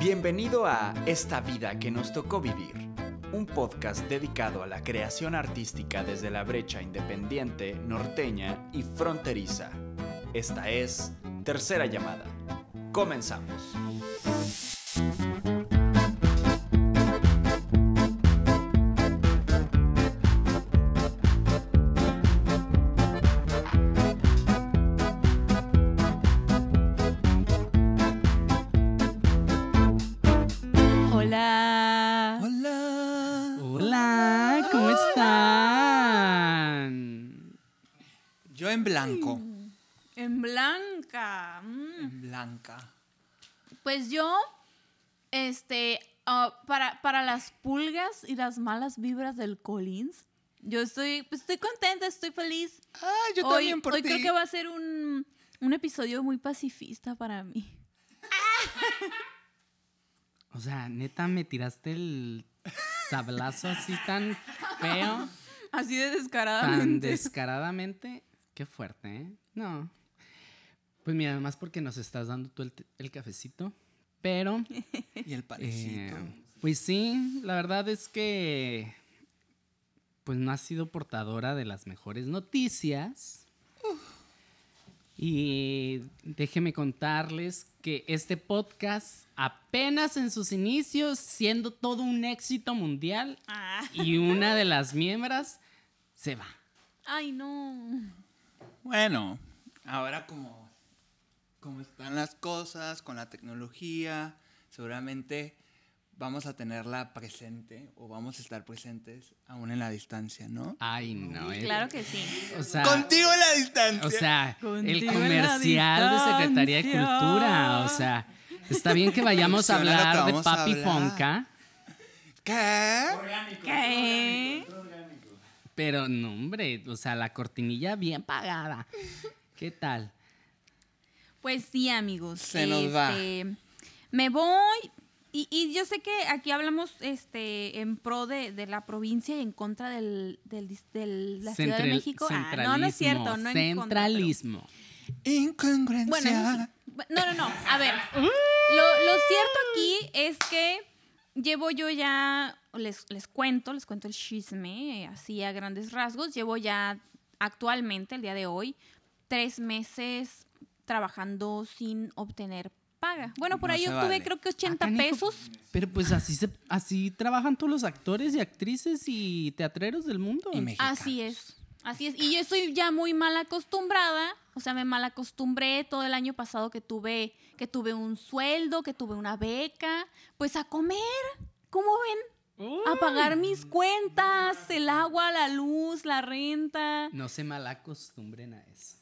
Bienvenido a Esta vida que nos tocó vivir, un podcast dedicado a la creación artística desde la brecha independiente, norteña y fronteriza. Esta es Tercera Llamada. Comenzamos. En blanco. En blanca. Mm. En blanca. Pues yo, este, ah, para, para las pulgas y las malas vibras del Collins, yo estoy, pues estoy contenta, estoy feliz. Ah, yo hoy también por hoy ti. creo que va a ser un, un episodio muy pacifista para mí. O sea, neta, me tiraste el sablazo así tan feo, Así de tan descaradamente. Qué fuerte, ¿eh? No. Pues mira, además porque nos estás dando tú el, el cafecito. Pero, Y el parecito. eh, pues sí, la verdad es que pues no has sido portadora de las mejores noticias. Y déjeme contarles que este podcast apenas en sus inicios, siendo todo un éxito mundial, Ah. y una de las miembros se va. Ay, no. Bueno, ahora como, como están las cosas con la tecnología, seguramente vamos a tenerla presente o vamos a estar presentes aún en la distancia, ¿no? Ay, no. eh. Claro que sí. O sea, Contigo en la distancia. o sea el Contigo comercial de Secretaría de. Cultura. O sea, está bien que vayamos a hablar de Papi hablar. Fonca, ¿Qué? ¿Qué? Pero no, hombre, o sea, la cortinilla bien pagada. ¿Qué tal? Pues sí, amigos. Se nos va. Este, Me voy. Y, y yo sé que aquí hablamos este, en pro de, de la provincia y en contra del, del dis- de la Ciudad de México. Ah, no, no es cierto. No en contra, pero- Centralismo. Incongruencia. Bueno, no, no, no. A ver. Lo, lo cierto aquí es que llevo yo ya, les, les cuento, les cuento el chisme, eh, así a grandes rasgos. Llevo ya actualmente, el día de hoy, tres meses trabajando sin obtener paga. Bueno, por No ahí obtuve vale. creo que Ah, 80 canijo. pesos. Pero pues así se, así trabajan todos los actores y actrices y teatreros del mundo. Y. Así es. Así es. Y yo estoy ya muy mal acostumbrada. O sea, me mal acostumbré todo el año pasado que tuve, que tuve un sueldo, que tuve una beca. Pues a comer. ¿Cómo ven? A pagar mis cuentas, el agua, la luz, la renta. No se malacostumbren a eso.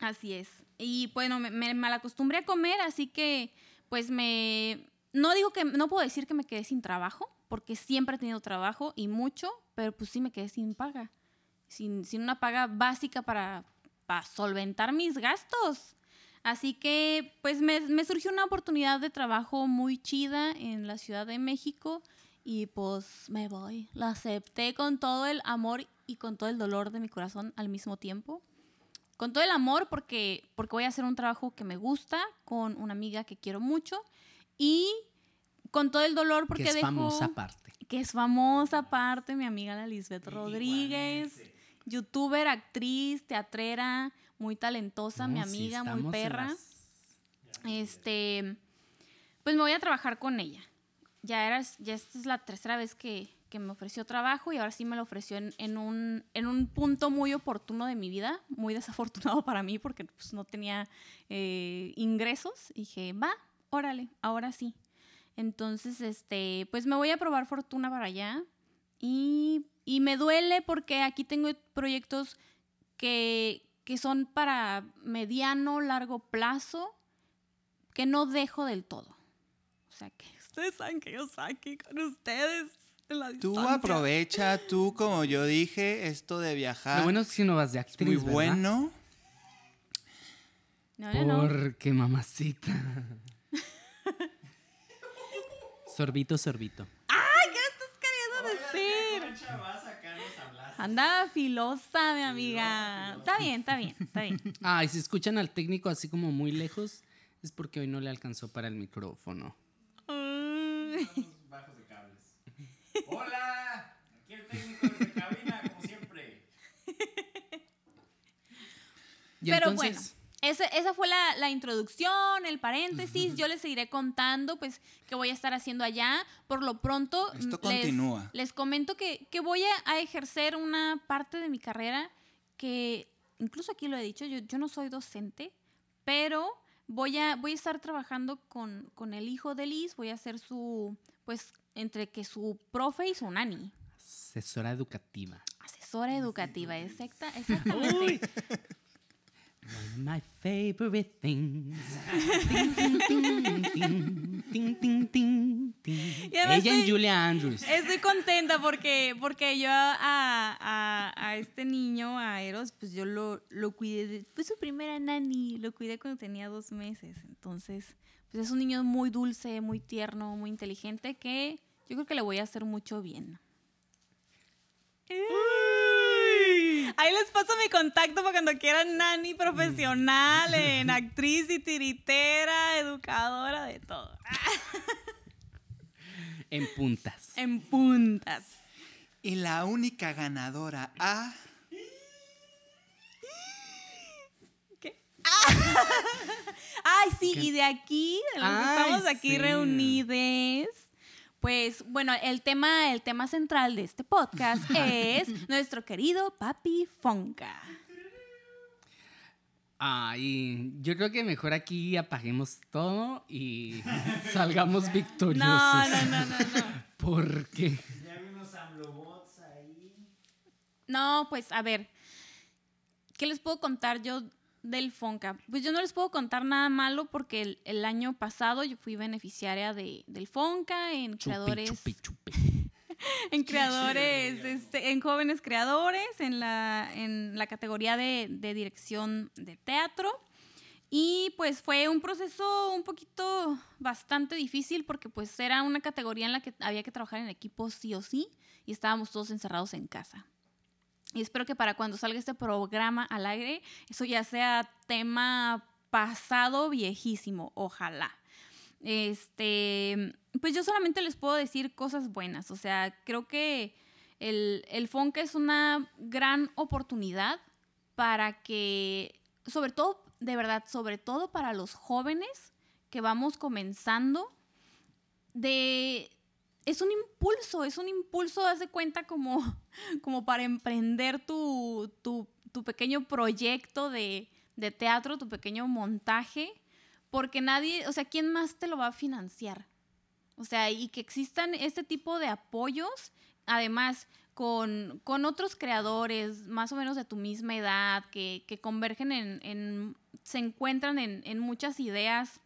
Así es. Y bueno, me, me malacostumbré a comer, así que pues me... No digo que, no puedo decir que me quedé sin trabajo, porque siempre he tenido trabajo y mucho, pero pues sí me quedé sin paga. Sin, sin una paga básica para, para solventar mis gastos. Así que pues me, me surgió una oportunidad de trabajo muy chida en la Ciudad de México y pues me voy. La acepté con todo el amor y con todo el dolor de mi corazón al mismo tiempo. Con todo el amor porque, porque voy a hacer un trabajo que me gusta con una amiga que quiero mucho y con todo el dolor porque que es dejo- famosa aparte. que es famosa aparte mi amiga la Lisbeth Rodríguez youtuber actriz teatrera muy talentosa mi No, amiga muy perra. las- este pues me voy a trabajar con ella ya era ya esta es la tercera vez que, que me ofreció trabajo y ahora sí me lo ofreció en, en un, en un punto muy oportuno de mi vida, muy desafortunado para mí porque pues, no tenía eh, ingresos. Dije, va, órale, ahora sí. Entonces, este, pues me voy a probar fortuna para allá y, y me duele porque aquí tengo proyectos que, que son para mediano, largo plazo, que no dejo del todo. O sea, que ustedes saben que yo estoy aquí con ustedes. en la Tú aprovecha, tú, como yo dije, esto de viajar. Lo bueno es que no vas de actriz, muy ¿verdad? bueno. No, no, no. Porque mamacita. sorbito, sorbito. decir? Anda filosa, mi amiga. Está bien, está bien, está bien. Ah, y si escuchan al técnico así como muy lejos, es porque hoy no le alcanzó para el micrófono. Bajos de cables. Hola, aquí el técnico de cabina, como siempre. Y Pero entonces, Ese- esa fue la, la introducción, el paréntesis. Yo les seguiré contando, pues, qué voy a estar haciendo allá. Por lo pronto, Esto les, continúa. les comento que, que voy a, a ejercer una parte de mi carrera que, incluso aquí lo he dicho, yo, yo no soy docente, pero voy a, voy a estar trabajando con, con el hijo de Liz. Voy a ser su, pues, entre que su profe y su nani. asesora educativa. Asesora educativa, exacta, exactamente. One of my favorite things. Ella y Julia Andrews. Estoy contenta porque, porque yo a, a- a este niño, a Eros, pues yo lo, lo cuidé. de- fue su primera nani, lo cuidé cuando tenía dos meses. Entonces, pues es un niño muy dulce, muy tierno, muy inteligente que yo creo que le voy a hacer mucho bien. Ahí les paso mi contacto para cuando quieran nani profesional, en actriz y tiritera, educadora, de todo. En puntas. En puntas. Y la única ganadora a... ¿Qué? Ah. Ay, sí, ¿Qué? y de aquí, de los que estamos aquí sí. reunidos, pues bueno, el tema, el tema central de este podcast es nuestro querido Papi Fonca. Ay, yo creo que mejor aquí apaguemos todo y salgamos victoriosos. No, no, no, no, no. Porque Ya vi unos ahí. No, pues a ver, ¿qué les puedo contar yo del Fonca? Pues yo no les puedo contar nada malo porque el, el año pasado yo fui beneficiaria de, del Fonca en chupi, creadores. chupi, chupi. en creadores, este, en jóvenes creadores, en la, en la categoría de, de dirección de teatro. Y pues fue un proceso un poquito bastante difícil porque pues era una categoría en la que había que trabajar en equipo sí o sí y estábamos todos encerrados en casa. Y espero que para cuando salga este programa al aire, eso ya sea tema pasado viejísimo, ojalá. Este, pues yo solamente les puedo decir cosas buenas. O sea, creo que el, el Fonca es una gran oportunidad para que, sobre todo, de verdad, sobre todo para los jóvenes que vamos comenzando, de... Es un impulso, es un impulso, de cuenta, como, como para emprender tu, tu, tu pequeño proyecto de, de teatro, tu pequeño montaje, porque nadie, o sea, ¿quién más te lo va a financiar? O sea, y que existan este tipo de apoyos, además con, con otros creadores más o menos de tu misma edad, que, que convergen en, en- se encuentran en, en muchas ideas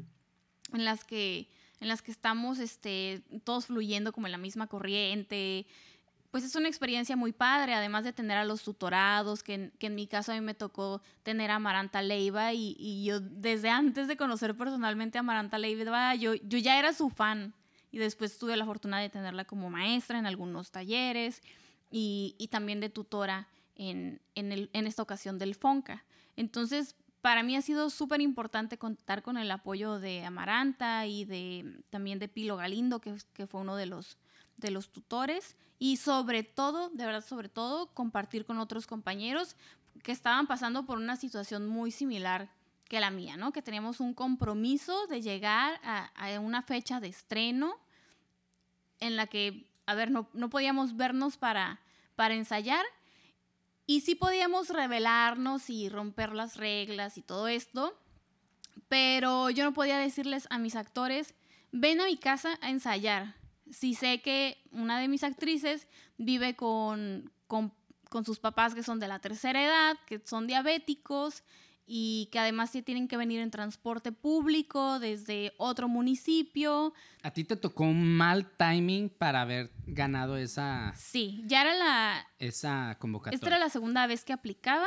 en las que, en las que estamos este, todos fluyendo como en la misma corriente. Pues es una experiencia muy padre, además de tener a los tutorados, que en, mi caso a mí me tocó tener a Amaranta Leiva y, yo desde antes de conocer personalmente a Amaranta Leiva, yo, yo ya era su fan y después tuve la fortuna de tenerla como maestra en algunos talleres y, y también de tutora en, en esta ocasión del FONCA. Entonces, para mí ha sido súper importante contar con el apoyo de Amaranta y de, también de Pilo Galindo, que, que fue uno de los, de los tutores, y sobre todo, de verdad, sobre todo, compartir con otros compañeros que estaban pasando por una situación muy similar que la mía, ¿no? Que teníamos un compromiso de llegar a, a una fecha de estreno en la que, a ver, no, no podíamos vernos para, para ensayar y sí podíamos revelarnos y romper las reglas y todo esto, pero yo no podía decirles a mis actores, ven a mi casa a ensayar. Si sé que una de mis actrices vive con, con sus papás que son de la tercera edad, que son diabéticos y que además sí tienen que venir en transporte público desde otro municipio. a ti te tocó un mal timing para haber ganado esa, Sí, ya era la, esa convocatoria. Esta era la segunda vez que aplicaba.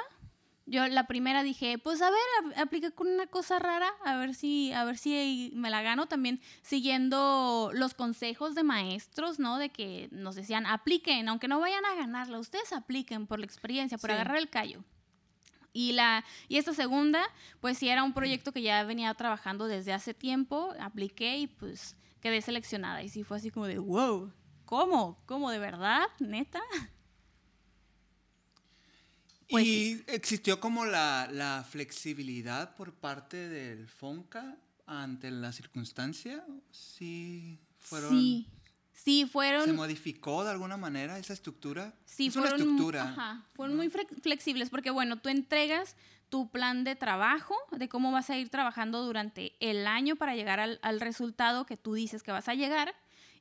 Yo la primera dije, pues a ver, ap- apliqué con una cosa rara, a ver si, a ver si me la gano. También siguiendo los consejos de maestros, ¿no? De que nos decían, apliquen, aunque no vayan a ganarla, ustedes apliquen por la experiencia, por Sí. agarrar el callo. Y, la, y esta segunda, pues sí era un proyecto que ya venía trabajando desde hace tiempo, apliqué y pues quedé seleccionada. Y sí fue así como de, wow, ¿cómo? ¿Cómo de verdad? ¿Neta? Pues ¿Y existió como la, la, flexibilidad por parte del FONCA ante la circunstancia? Sí, fueron... Sí, sí, fueron... ¿Se modificó de alguna manera esa estructura? Sí, fueron, una estructura. Ajá, fueron muy flexibles porque, bueno, tú entregas tu plan de trabajo, de cómo vas a ir trabajando durante el año para llegar al, al resultado que tú dices que vas a llegar.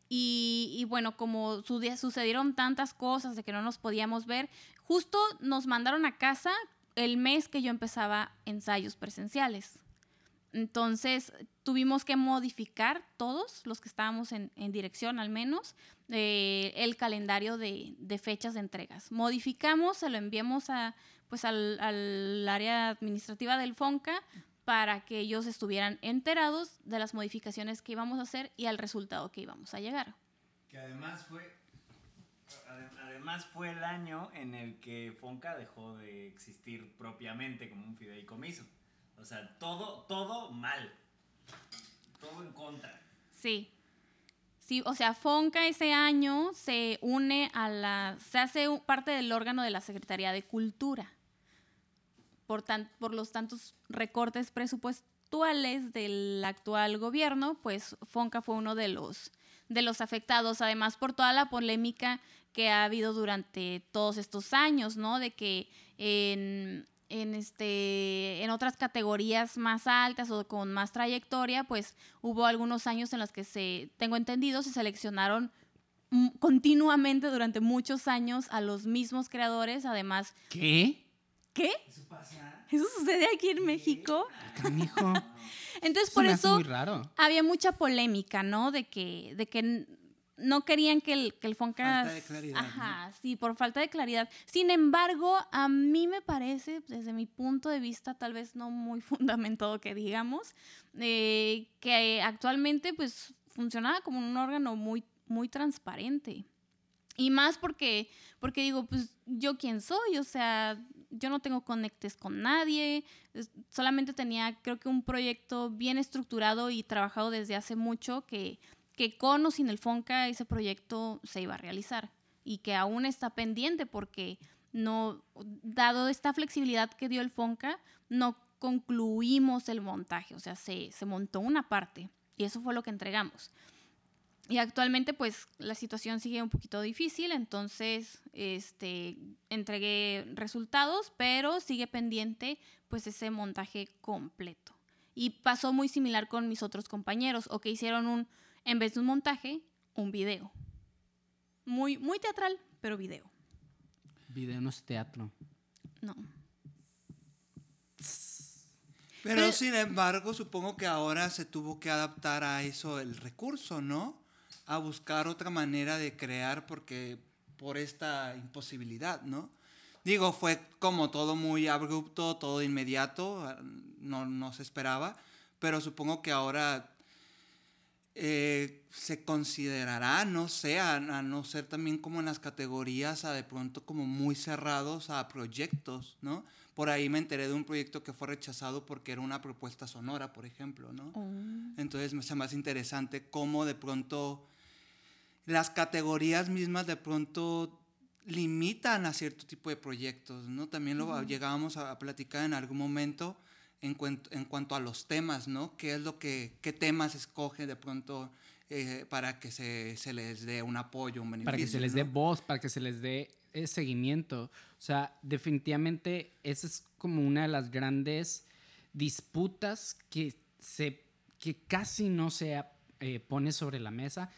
Y, y, bueno, como sucedieron tantas cosas de que no nos podíamos ver, Justo nos mandaron a casa el mes que yo empezaba ensayos presenciales. Entonces tuvimos que modificar todos los que estábamos en, dirección al menos eh, el calendario de, fechas de entregas. Modificamos, se lo enviamos a, pues al, al, área administrativa del FONCA para que ellos estuvieran enterados de las modificaciones que íbamos a hacer y al resultado que íbamos a llegar. Que además fue además fue el año en el que Fonca dejó de existir propiamente como un fideicomiso. O sea, todo, todo mal. Todo en contra. Sí. Sí, o sea, Fonca ese año se une a la. se hace parte del órgano de la Secretaría de Cultura. Por, tan, por los tantos recortes presupuestales del actual gobierno, pues Fonca fue uno de los, de los afectados, además por toda la polémica que ha habido durante todos estos años, ¿no? De que en, este, en otras categorías más altas o con más trayectoria, pues hubo algunos años en los que se, tengo entendido, se seleccionaron continuamente durante muchos años a los mismos creadores, además... ¿Qué? ¿Qué? Eso pasa. Eso sucede aquí en México. Hijo. Entonces, por eso, había mucha polémica, ¿no? De que, de que no querían que el, que el Fonca... Falta de claridad. Ajá, sí, por falta de claridad. Sin embargo, a mí me parece, desde mi punto de vista, tal vez no muy fundamentado que digamos, eh, que actualmente pues funcionaba como un órgano muy, muy transparente. Y más porque, porque digo, pues yo quién soy, o sea, yo no tengo conectes con nadie, solamente tenía creo que un proyecto bien estructurado y trabajado desde hace mucho que que con o sin el FONCA ese proyecto se iba a realizar y que aún está pendiente porque no, dado esta flexibilidad que dio el FONCA, no concluimos el montaje, o sea, se, se montó una parte y eso fue lo que entregamos. Y actualmente pues la situación sigue un poquito difícil, entonces este, entregué resultados, pero sigue pendiente pues ese montaje completo. Y pasó muy similar con mis otros compañeros, o que hicieron un, en vez de un montaje, un video. Muy, muy teatral, pero video. Video no es teatro. No. Pero, sin embargo, supongo que ahora se tuvo que adaptar a eso el recurso, ¿no? A buscar otra manera de crear porque por esta imposibilidad, ¿no? Digo, fue como todo muy abrupto, todo inmediato, no, no se esperaba, pero supongo que ahora eh, se considerará, no sé, a, no ser también como en las categorías, a de pronto como muy cerrados a proyectos, ¿no? Por ahí me enteré de un proyecto que fue rechazado porque era una propuesta sonora, por ejemplo, ¿no? Oh. Entonces me hace más interesante cómo de pronto las categorías mismas de pronto limitan a cierto tipo de proyectos, ¿no? También lo llegábamos a platicar en algún momento en, en cuanto a los temas, ¿no? ¿Qué es lo que, qué temas escoge de pronto eh, para que se, se, les dé un apoyo, un beneficio? Para que se les dé voz, para que se les dé eh, seguimiento. O sea, definitivamente esa es como una de las grandes disputas que, se, que casi no se eh, pone sobre la mesa,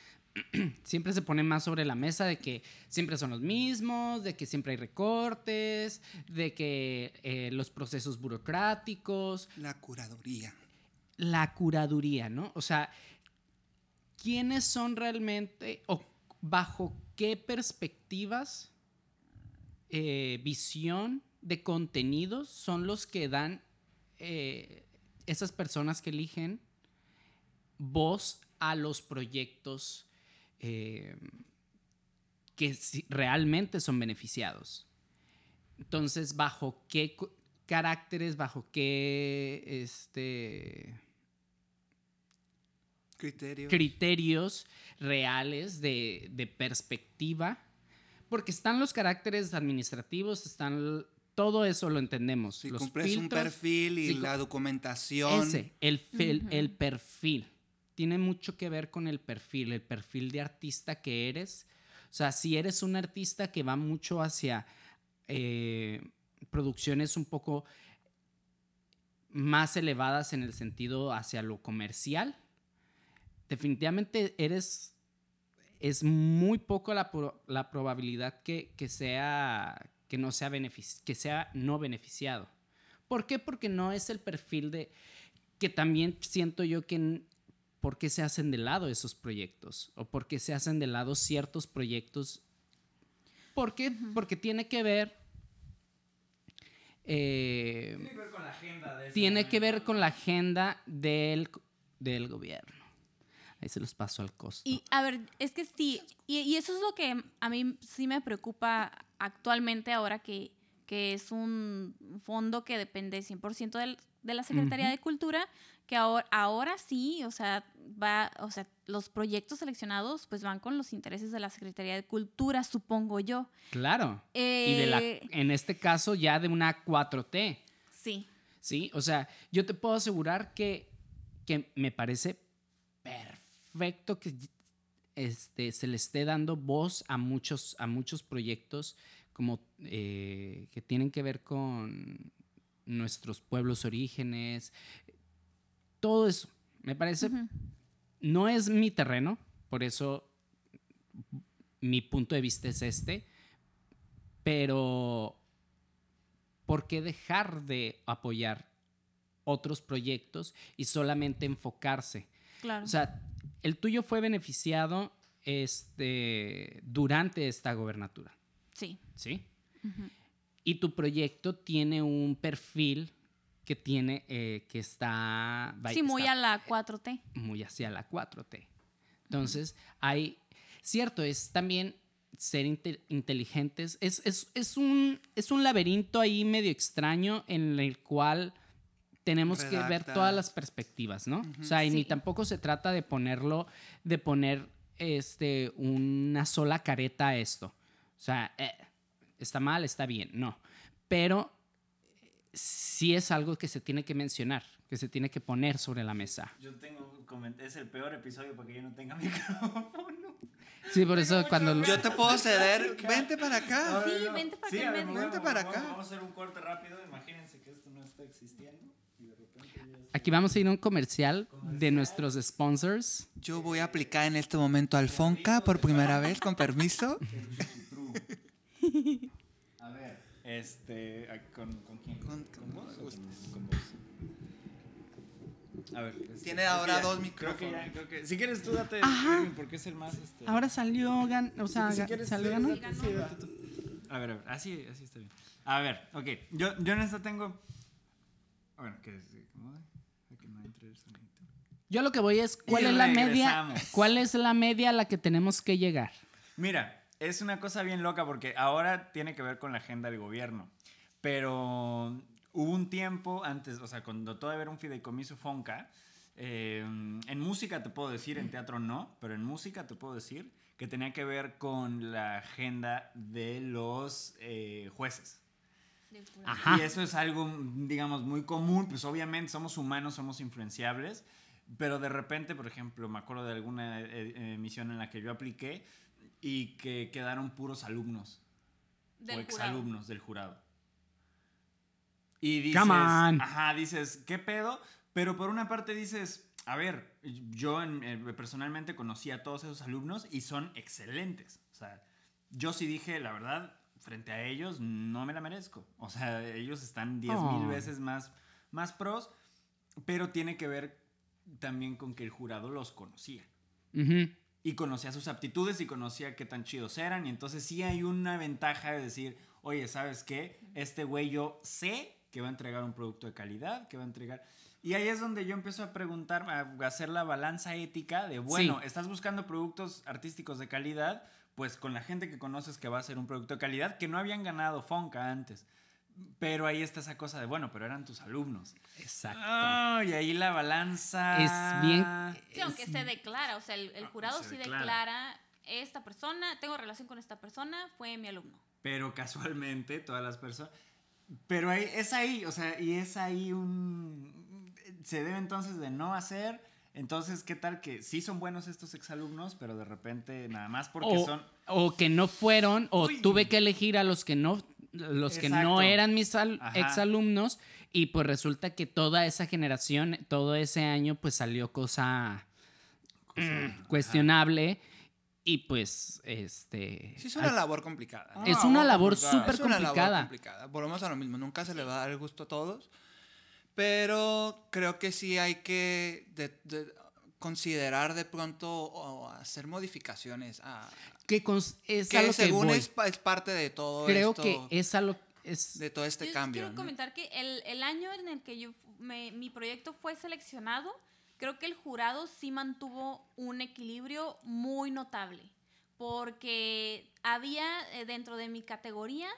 siempre se pone más sobre la mesa de que siempre son los mismos, de que siempre hay recortes, de que eh, los procesos burocráticos. La curaduría. La curaduría, ¿no? O sea, ¿quiénes son realmente o bajo qué perspectivas, eh, visión de contenidos son los que dan eh, esas personas que eligen voz a los proyectos eh, que realmente son beneficiados. Entonces, ¿bajo qué caracteres, bajo qué este, Criterios. criterios reales de, de perspectiva. Porque están los caracteres administrativos, están todo eso lo entendemos. si los cumples un filtros, perfil y si la documentación. Ese, el, fel- el perfil. Tiene mucho que ver con el perfil, el perfil de artista que eres. O sea, si eres un artista que va mucho hacia eh, producciones un poco más elevadas en el sentido hacia lo comercial, definitivamente eres... Es muy poco la, la probabilidad que, que sea que no sea que sea no beneficiado. ¿Por qué? Porque no es el perfil de que también siento yo que por qué se hacen de lado esos proyectos o por qué se hacen de lado ciertos proyectos. ¿Por qué? Porque tiene que ver eh, Tiene que ver con la agenda de tiene que ver con la agenda del, del gobierno. Ahí se los paso al costo. Y a ver, es que sí, y, y eso es lo que a mí sí me preocupa actualmente ahora que, que es un fondo que depende 100% del- de la Secretaría de Cultura, que ahora, ahora sí, o sea, va, o sea, los proyectos seleccionados pues van con los intereses de la Secretaría de Cultura, supongo yo. claro. y de la, Eh, en este caso ya de una 4T. Sí. ¿sí? O sea, yo te puedo asegurar que, que me parece perfecto que este, se le esté dando voz a muchos, a muchos proyectos como eh, que tienen que ver con nuestros pueblos orígenes, todo eso. Me parece, no es mi terreno, por eso mi punto de vista es este, pero ¿por qué dejar de apoyar otros proyectos y solamente enfocarse? Claro. O sea, el tuyo fue beneficiado este, durante esta gobernatura, sí. ¿sí? Y tu proyecto tiene un perfil que tiene, eh, que está... Sí, muy está a la 4T. muy hacia la 4T. Entonces, hay, cierto, es también ser inte- inteligentes. Es, es- es un, es un laberinto ahí medio extraño en el cual tenemos que ver todas las perspectivas, ¿no? O sea, y ni tampoco se trata de ponerlo, de poner este, una sola careta a esto. O sea, eh, está mal, está bien, no. Pero sí es algo que se tiene que mencionar, que se tiene que poner sobre la mesa. Yo tengo es el peor episodio porque yo no tenga micrófono. Sí, por eso cuando... lo- Yo te puedo ceder. Vente para acá. Sí, vente para Sí, acá ver, Vente para vamos- acá. Vamos a hacer un corte rápido. Imagínense que esto no está existiendo. Y de repente ya está. Aquí vamos a ir a un comercial de nuestros sponsors. Yo voy a aplicar en este momento al Fonca por primera vez, con permiso. A ver, este. ¿Con, con quién? Con- ¿Con vos? Con, con vos. A ver. este, Tiene ahora ya- dos Creo que ya, micrófonos. creo que. Si quieres tú date. Ajá. Porque es el más. Este, Ahora salió, gan o sea, si ga- quieres, salió ganó. sí. A ver, a ver, así, así está bien. A ver, ok. Yo, yo en esta tengo. Bueno, que a que no entre el sonidito. Yo lo que voy es, ¿cuál Y es la media? regresamos. ¿Cuál es la media a la que tenemos que llegar? Mira, es una cosa bien loca porque ahora tiene que ver con la agenda del gobierno. Pero hubo un tiempo antes, o sea, cuando todavía era un fideicomiso Fonca, eh, en música te puedo decir, en teatro no, pero en música te puedo decir que tenía que ver con la agenda de los eh, jueces. Ajá. Y eso es algo, digamos, muy común, pues obviamente somos humanos, somos influenciables, pero de repente, por ejemplo, me acuerdo de alguna eh, emisión en la que yo apliqué y que quedaron puros alumnos Del o jurado. exalumnos del jurado. Y dices, Come on. ajá, dices, ¿qué pedo? Pero por una parte dices, a ver, yo en- personalmente conocí a todos esos alumnos y son excelentes. O sea, yo sí dije, la verdad, frente a ellos no me la merezco. O sea, ellos están 10 mil Oh. veces más, más pros, pero tiene que ver también con que el jurado los conocía. Ujú. Y conocía sus aptitudes y conocía qué tan chidos eran. Y entonces sí hay una ventaja de decir, oye, ¿sabes qué? Este güey yo sé que va a entregar un producto de calidad, que va a entregar... Y ahí es donde yo empiezo a preguntar, a hacer la balanza ética de, bueno, estás buscando productos artísticos de calidad, pues con la gente que conoces que va a ser un producto de calidad, que no habían ganado Fonca antes. Pero ahí está esa cosa de, bueno, pero eran tus alumnos. Exacto. Ah, y ahí la balanza. Es bien- Sí, aunque se declara, o sea, el, el Ah, jurado se sí declara. declara, esta persona, tengo relación con esta persona, fue mi alumno. Pero casualmente todas las personas. Pero ahí, es ahí, o sea, y es ahí un. Se debe entonces de no hacer. Entonces, ¿qué tal que sí son buenos estos exalumnos, pero de repente nada más porque o, son. o que no fueron, o Uy. tuve que elegir a los que no, los que no Exacto. eran mis exalumnos, y pues resulta que toda esa generación, todo ese año, pues salió cosa mm, cuestionable. Y pues, este. Sí, es una labor complicada. ¿no? es una labor complicada. súper es una complicada. labor complicada. Volvemos a lo mismo. Nunca se le va a dar el gusto a todos. Pero creo que sí hay que de- de- considerar de pronto o hacer modificaciones a, Que cons- es a lo que según voy. es, pa- es parte de todo Creo esto, que es a lo es de todo este Yo cambio. quiero ¿no? comentar que el, el año en el que yo me- mi proyecto fue seleccionado, creo que el jurado sí mantuvo un equilibrio muy notable, porque había eh, dentro de mi categoría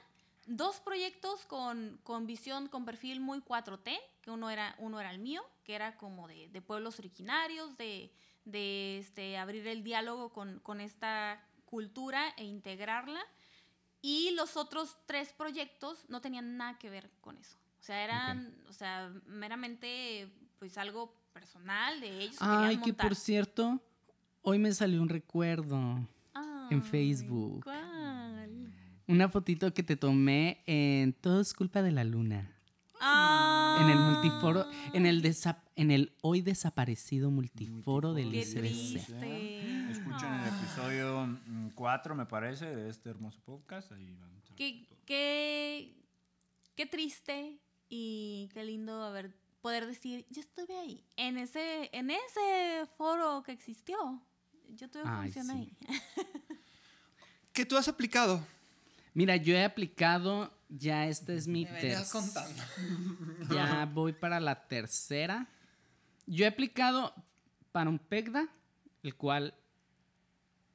dos proyectos con, con visión, con perfil muy 4T, que uno era, uno era el mío, que era como de, de pueblos originarios, de, de este, abrir el diálogo con, con esta cultura e integrarla. Y los otros tres proyectos no tenían nada que ver con eso. O sea, eran, o sea, meramente pues algo personal de ellos. Ay, que por cierto, hoy me salió un recuerdo. en Ay, Facebook. ¿Cuál? Una fotito que te tomé en Todo es culpa de la luna. Ah, En el multiforo, en el desa- en el hoy desaparecido multiforo del Qué ICBC. triste. Escuchen el Ah. episodio 4, me parece, de este hermoso podcast. Ahí van Qué, qué, qué triste y qué lindo haber poder decir, yo estuve ahí, en ese, en ese foro que existió. Yo tuve función sí. ahí. ¿Qué tú has aplicado? Mira, yo he aplicado, ya esta es mi Me venías tercera. contando. Ya voy para la tercera. Yo he aplicado para un PECDA, el cual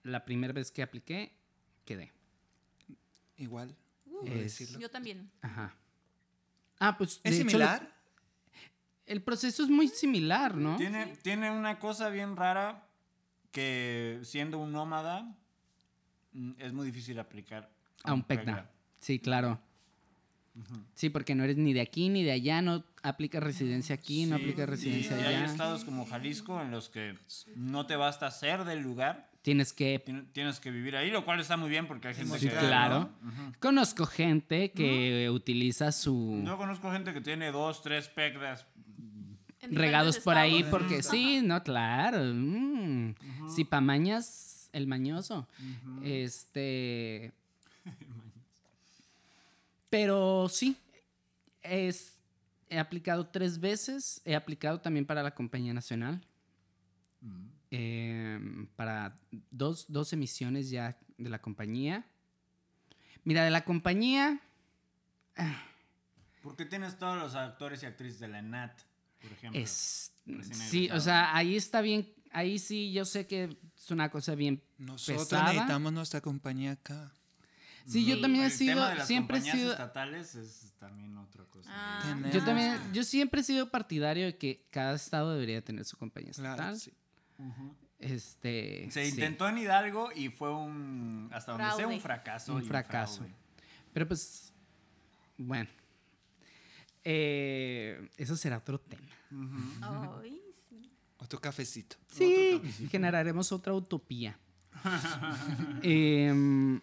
la primera vez que apliqué, quedé. Igual. Uh, Es-. Yo también. Ajá. Ah, pues. ¿Es hecho, similar? el proceso es muy similar, ¿no? Tiene, tiene una cosa bien rara que siendo un nómada mm, es muy difícil aplicar A un PECDA. Sí, claro. Sí, porque no eres ni de aquí ni de allá, no aplicas residencia aquí, no Sí, y- residencia y hay allá. estados como Jalisco en los que no te basta ser del lugar, Tienes que tien- tienes que vivir ahí, lo cual está muy bien porque hay gente Sí, que... claro. ¿no? Conozco gente que utiliza su Yo conozco gente que tiene dos, tres PECDAs. En regados por ahí porque sí, no, claro. mm. Si pa' mañas, el mañoso. Este. Pero sí, es, he aplicado tres veces. He aplicado también para la Compañía Nacional. em, para dos, dos emisiones ya de la compañía. Mira, de la compañía. Porque tienes todos los actores y actrices de la ENAT, por ejemplo. Es, sí, o sea, ahí está bien, ahí sí yo sé que es una cosa bien Nosotros pesada. necesitamos nuestra compañía acá. Sí, yo también he tema sido, de las siempre he compañías sido, estatales es también otra cosa. Ah. Yo también, que- yo siempre he sido partidario de que cada estado debería tener su compañía estatal. Claro, sí. Este, Se sí. intentó en Hidalgo y fue un, hasta donde sea, Fraude. un fracaso. Un y fracaso. pero pues, bueno, Eh, eso será otro tema. Sí. Otro cafecito. Sí, generaremos otra utopía. Em,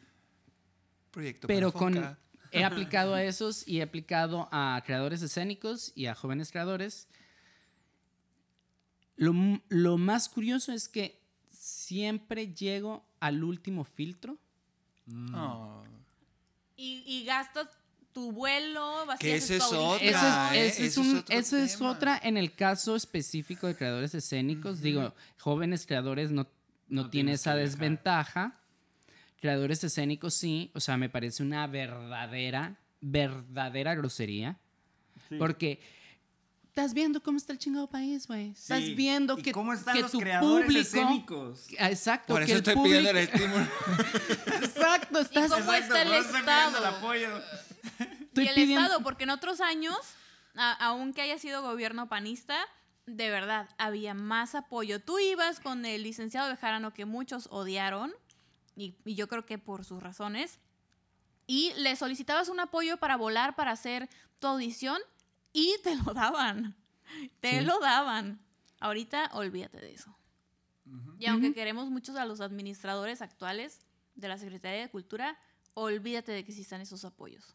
Proyecto pero para con he aplicado a esos y he aplicado a creadores escénicos y a jóvenes creadores. Lo, lo más curioso es que siempre llego al último filtro. Oh. Y, y gastas tu vuelo, Que ese es otra. Esa es, ¿eh? es Eso es un- esa otra en el caso específico de creadores escénicos. Digo, jóvenes creadores no, no, No tiene esa desventaja. Creadores escénicos sí. O sea, me parece una verdadera, verdadera grosería. Porque estás viendo cómo está el chingado país, güey. Estás Sí. viendo ¿Y que, cómo están que los tu creadores público... escénicos? Ah, Exacto. Por que eso el estoy público- pidiendo el estímulo. Exacto, ¿Y estás... cómo está el estado? apoyo. Estoy y el pidiendo- Estado, porque en otros años, a- aunque haya sido gobierno panista, de verdad, había más apoyo. Tú ibas con el licenciado Bejarano, que muchos odiaron, y, y yo creo que por sus razones, y le solicitabas un apoyo para volar, para hacer tu audición, y te lo daban. Te Sí. lo daban. Ahorita, olvídate de eso. Y aunque queremos muchos a los administradores actuales de la Secretaría de Cultura, olvídate de que existan esos apoyos.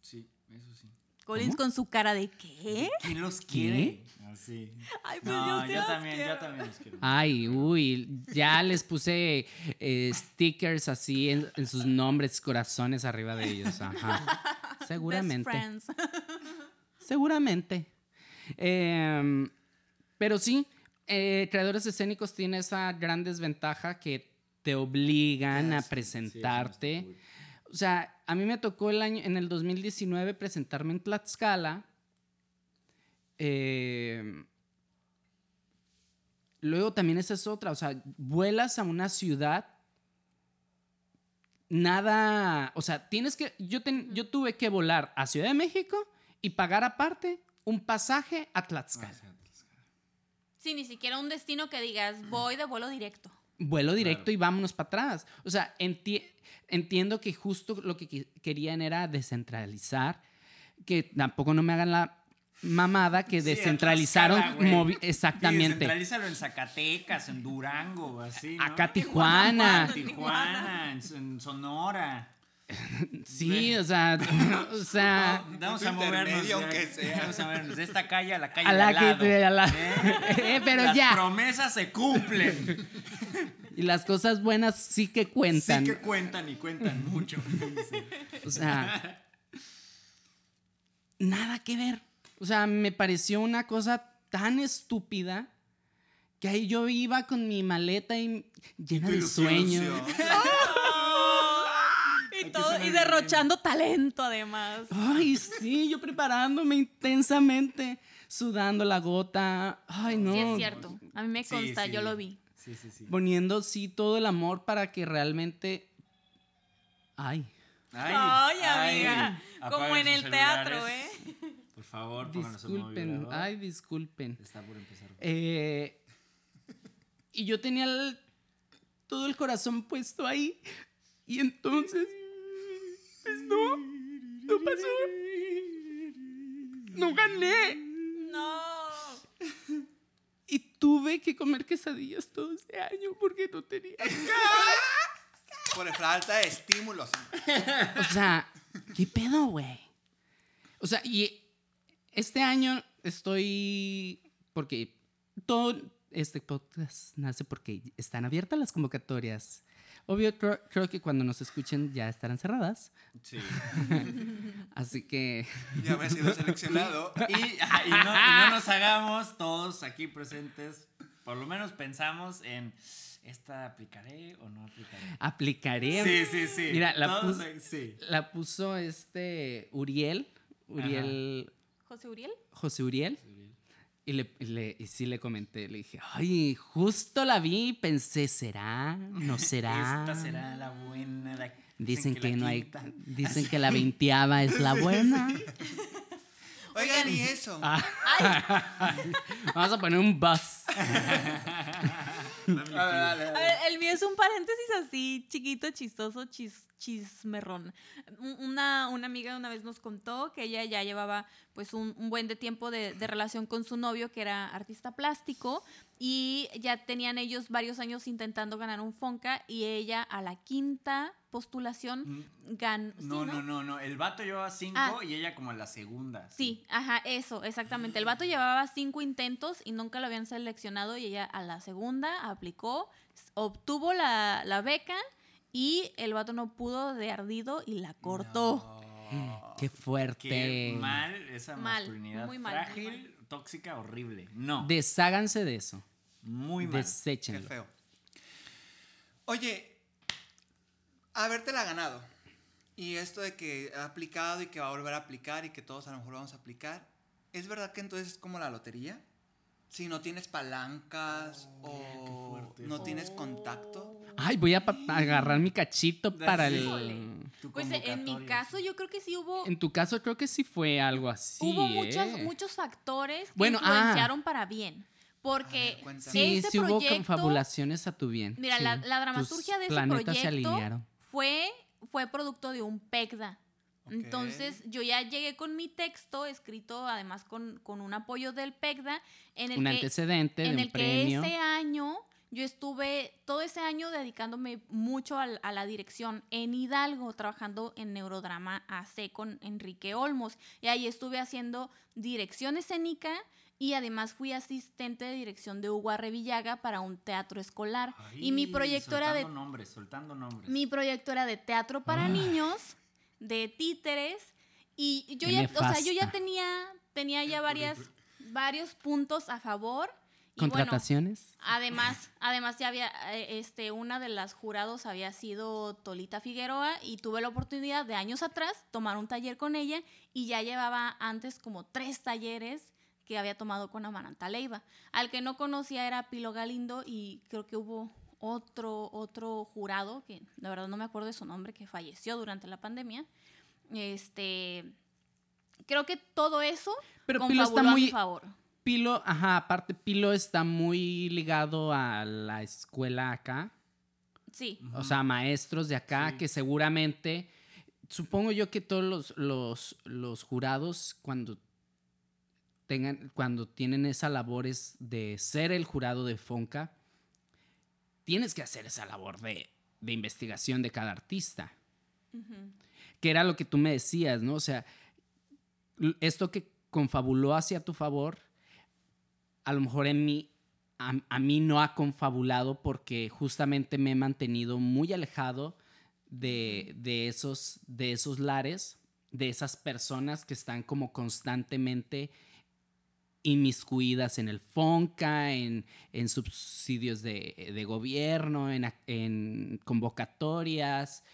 Sí, eso sí. Collins con su cara de ¿qué? ¿Quién los quiere? Así. Ay, pues No, yo, también, yo también los quiero. Ay, uy, ya les puse eh, stickers así en, en sus nombres, corazones arriba de ellos. Ajá. Best Seguramente. friends. Seguramente. Em, pero sí, eh, creadores escénicos tienen esa gran desventaja que te obligan a presentarte. O sea, a mí me tocó el año, en el 2019 presentarme en Tlaxcala. Em, luego también esa es otra, o sea, vuelas a una ciudad, nada, o sea, tienes que, yo, ten- yo tuve que volar a Ciudad de México y pagar aparte un pasaje a Tlaxcala. Sí, ni siquiera un destino que digas, voy de vuelo directo. Vuelo directo y vámonos para atrás. O sea, enti- entiendo que justo lo que querían era descentralizar, que tampoco no me hagan la mamada que Sí, descentralizaron movi- exactamente. Centralízalo en Zacatecas, en Durango, así. ¿no? Acá Tijuana. En Tijuana, en, en Sonora. Sí, o sea, o sea, Vamos punto a movernos. de- aunque sea. Vamos a movernos de esta calle a la calle A de la al que- lado. de al lado. ¿Eh? Eh, pero Las ya. promesas se cumplen. y las cosas buenas sí que cuentan. Sí que cuentan y cuentan mucho. O sea, nada que ver. O sea, me pareció una cosa tan estúpida que ahí yo iba con mi maleta y llena de sueños. Y, todo, y derrochando talento además. Ay, sí, yo preparándome intensamente, sudando la gota. Ay, no. Sí, es cierto. A mí me consta, sí. yo lo vi. Sí, sí, sí. Poniendo, sí, todo el amor para que realmente. Ay. Ay, amiga. Como en el teatro. ¿eh? Por favor, Disculpen. Ay, disculpen. Está por empezar. Eh, y yo tenía el- todo el corazón puesto ahí. Y entonces, pues no, no pasó. No gané. No. Y tuve que comer quesadillas todo ese año porque no tenía. Por falta de estímulos. O sea, ¿qué pedo, güey? O sea, y este año estoy. Porque todo este podcast nace porque están abiertas las convocatorias. Obvio, creo, creo que cuando nos escuchen ya estarán cerradas. Sí. Así que. Ya me he sido seleccionado. Y, ajá, y no, y no nos hagamos todos aquí presentes, por lo menos pensamos en, ¿esta aplicaré o no aplicaré? Aplicaré. Sí, sí, sí. Mira, la, pus- sí. la puso este Uriel. Uriel. ¿José Uriel? José Uriel. Y, le, y le- y sí le comenté, le dije, ay, justo la vi y pensé, ¿será? ¿No será? Esta será la buena. la- Dicen que, la no hay, dicen que la veinteava es la buena. Oigan, y eso. Ah. Vamos a poner un bus. A ver, dale, A dale. ver, el mío es un paréntesis así, chiquito, chistoso, chis- chismerrón. Un- Una, una amiga una vez nos contó que ella ya llevaba pues un, un buen de tiempo de, de relación con su novio que era artista plástico y ya tenían ellos varios años intentando ganar un Fonca y ella a la quinta postulación ganó. sí, Mm. No, no, no, no. El vato llevaba cinco Ah. y ella como a la segunda. Sí, ajá, eso, exactamente. El vato llevaba cinco intentos y nunca lo habían seleccionado y ella a la segunda aplicó, obtuvo la, la beca y el vato no pudo de ardido y la cortó. No. Qué fuerte. Qué mal esa Mal, masculinidad muy mal, muy frágil, tóxica, horrible. No, Desháganse de eso. muy mal. Qué Deséchenlo. feo. Oye, habértela ganado. Y esto de que ha aplicado y que va a volver a aplicar y que todos a lo mejor vamos a aplicar. ¿Es verdad que entonces es como la lotería? Si no tienes palancas o fuerte no tienes contacto. Ay, voy a agarrar mi cachito para el... Pues en mi caso yo creo que sí hubo, En tu caso creo que sí fue algo así. hubo muchos, ¿eh? muchos factores que Bueno, ah. influenciaron para bien. Porque ver. Sí, ese sí hubo confabulaciones a tu bien. Mira, sí. la, la Tus dramaturgia de ese proyecto alinearon. fue, fue producto de un PECDA. Entonces, yo ya llegué con mi texto escrito, además con, con un apoyo del PECDA, en el Un que, antecedente de en un el que premio. ese año yo estuve todo ese año dedicándome mucho a, la dirección en Hidalgo, trabajando en Neurodrama AC con Enrique Olmos. Y ahí estuve haciendo dirección escénica y además fui asistente de dirección de Hugo Arrevillaga para un teatro escolar. y mi proyecto era de Soltando nombres, soltando nombres. mi proyecto era de teatro para Ah. niños, de títeres, y yo Qué ya, o sea, yo ya tenía, tenía ya varias, varios puntos a favor. Y bueno, ¿Contrataciones? además, además ya había, eh, este, una de las jurados había sido Tolita Figueroa y tuve la oportunidad de años atrás tomar un taller con ella y ya llevaba antes como tres talleres que había tomado con Amaranta Leiva. Al que no conocía era Pilo Galindo y creo que hubo otro, otro jurado, que la verdad no me acuerdo de su nombre, que falleció durante la pandemia. Este, creo que todo eso Pero Pilo está confabuló a mi muy. favor. Pilo, ajá, aparte, Pilo está muy ligado a la escuela acá. Sí. O sea, maestros de acá Sí. que seguramente. Supongo yo que todos los, los, los jurados, cuando tengan, cuando tienen esa labor es de ser el jurado de Fonca, tienes que hacer esa labor de, de investigación de cada artista. Que era lo que tú me decías, ¿no? O sea, esto que confabuló hacia tu favor, a lo mejor en mí, a, a mí no ha confabulado porque justamente me he mantenido muy alejado de, de esos, de esos lares, de esas personas que están como constantemente inmiscuidas en el FONCA, en, en subsidios de, de gobierno, en, en convocatorias,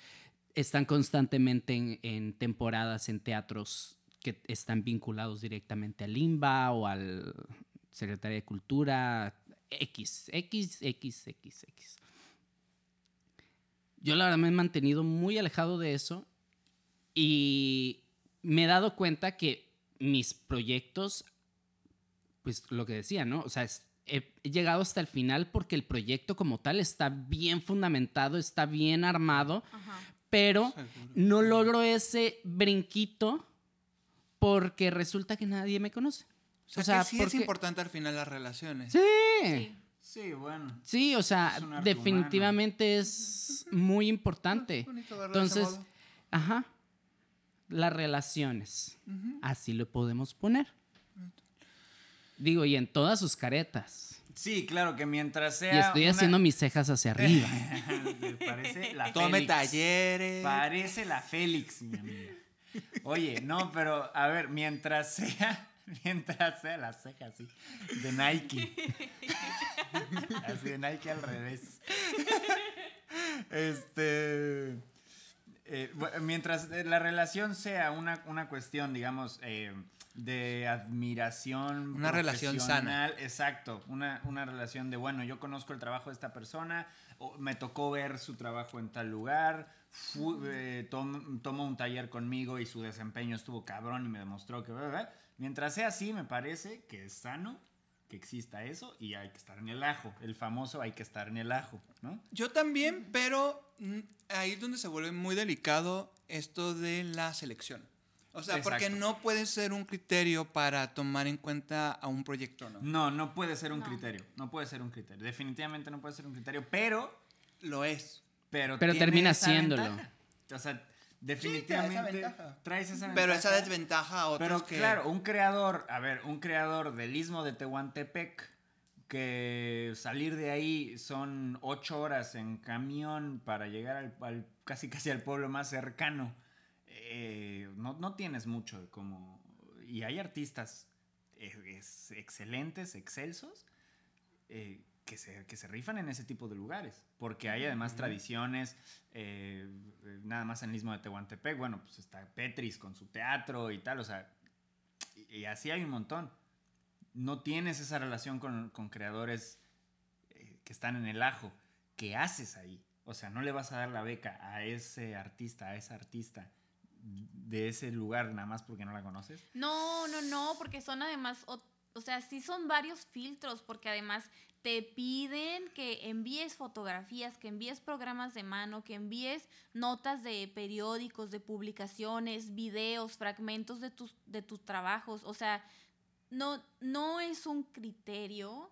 están constantemente en, en temporadas en teatros que están vinculados directamente al IMBA o al Secretaría de Cultura, X, X, X, X, X. Yo la verdad me he mantenido muy alejado de eso y me he dado cuenta que mis proyectos, pues lo que decía, ¿no? O sea, es- he, he llegado hasta el final porque el proyecto como tal está bien fundamentado, está bien armado, Ajá. pero Seguro. no logro ese brinquito porque resulta que nadie me conoce. O sea, que sí es porque- importante al final las relaciones. Sí. Sí. Sí, bueno. Sí, o sea, Es definitivamente es muy importante. De ese Entonces, modo. ajá, las relaciones, así lo podemos poner. Digo, y en todas sus caretas. Sí, claro, que mientras sea. Y estoy una- haciendo mis cejas hacia arriba. Parece la Tome Félix. talleres. Parece la Félix, mi amiga. Oye, no, pero a ver, mientras sea, mientras sea la ceja así, de Nike. Así de Nike al revés. Este. eh, mientras eh, la relación sea una, una cuestión, digamos, eh, de admiración. Una relación sana. Exacto, una, una relación de, bueno, yo conozco el trabajo de esta persona, o me tocó ver su trabajo en tal lugar, fu- eh, tom- tomó un taller conmigo y su desempeño estuvo cabrón y me demostró que... Mientras sea así, me parece que es sano que exista eso y hay que estar en el ajo. El famoso hay que estar en el ajo, ¿no? Yo también, pero mm, ahí es donde se vuelve muy delicado esto de la selección. O sea, porque Exacto. no puede ser un criterio para tomar en cuenta a un proyecto, ¿no? No, no puede ser un No. criterio. No puede ser un criterio. Definitivamente no puede ser un criterio, pero... Lo es. Pero, Pero termina siéndolo. O sea, definitivamente traes esa Pero ventaja. esa desventaja a otros Pero que... claro, un creador, a ver, un creador del istmo de Tehuantepec, que salir de ahí son ocho horas en camión para llegar al, al- casi casi al pueblo más cercano, eh, no, no tienes mucho como... Y hay artistas eh, es- excelentes, excelsos, eh, que, se, que se rifan en ese tipo de lugares, porque hay además tradiciones, eh, eh, nada más en el istmo de Tehuantepec, bueno, pues está Petris con su teatro y tal, o sea, y, y así hay un montón. No tienes esa relación con, con creadores eh, que están en el ajo. ¿Qué haces ahí? O sea, no le vas a dar la beca a ese artista, a esa artista de ese lugar nada más porque no la conoces. No, no, no, porque son además, o, sea, sí son varios filtros, porque además te piden que envíes fotografías, que envíes programas de mano, que envíes notas de periódicos, de publicaciones, videos, fragmentos de tus, de tus trabajos. O sea, no, no es un criterio,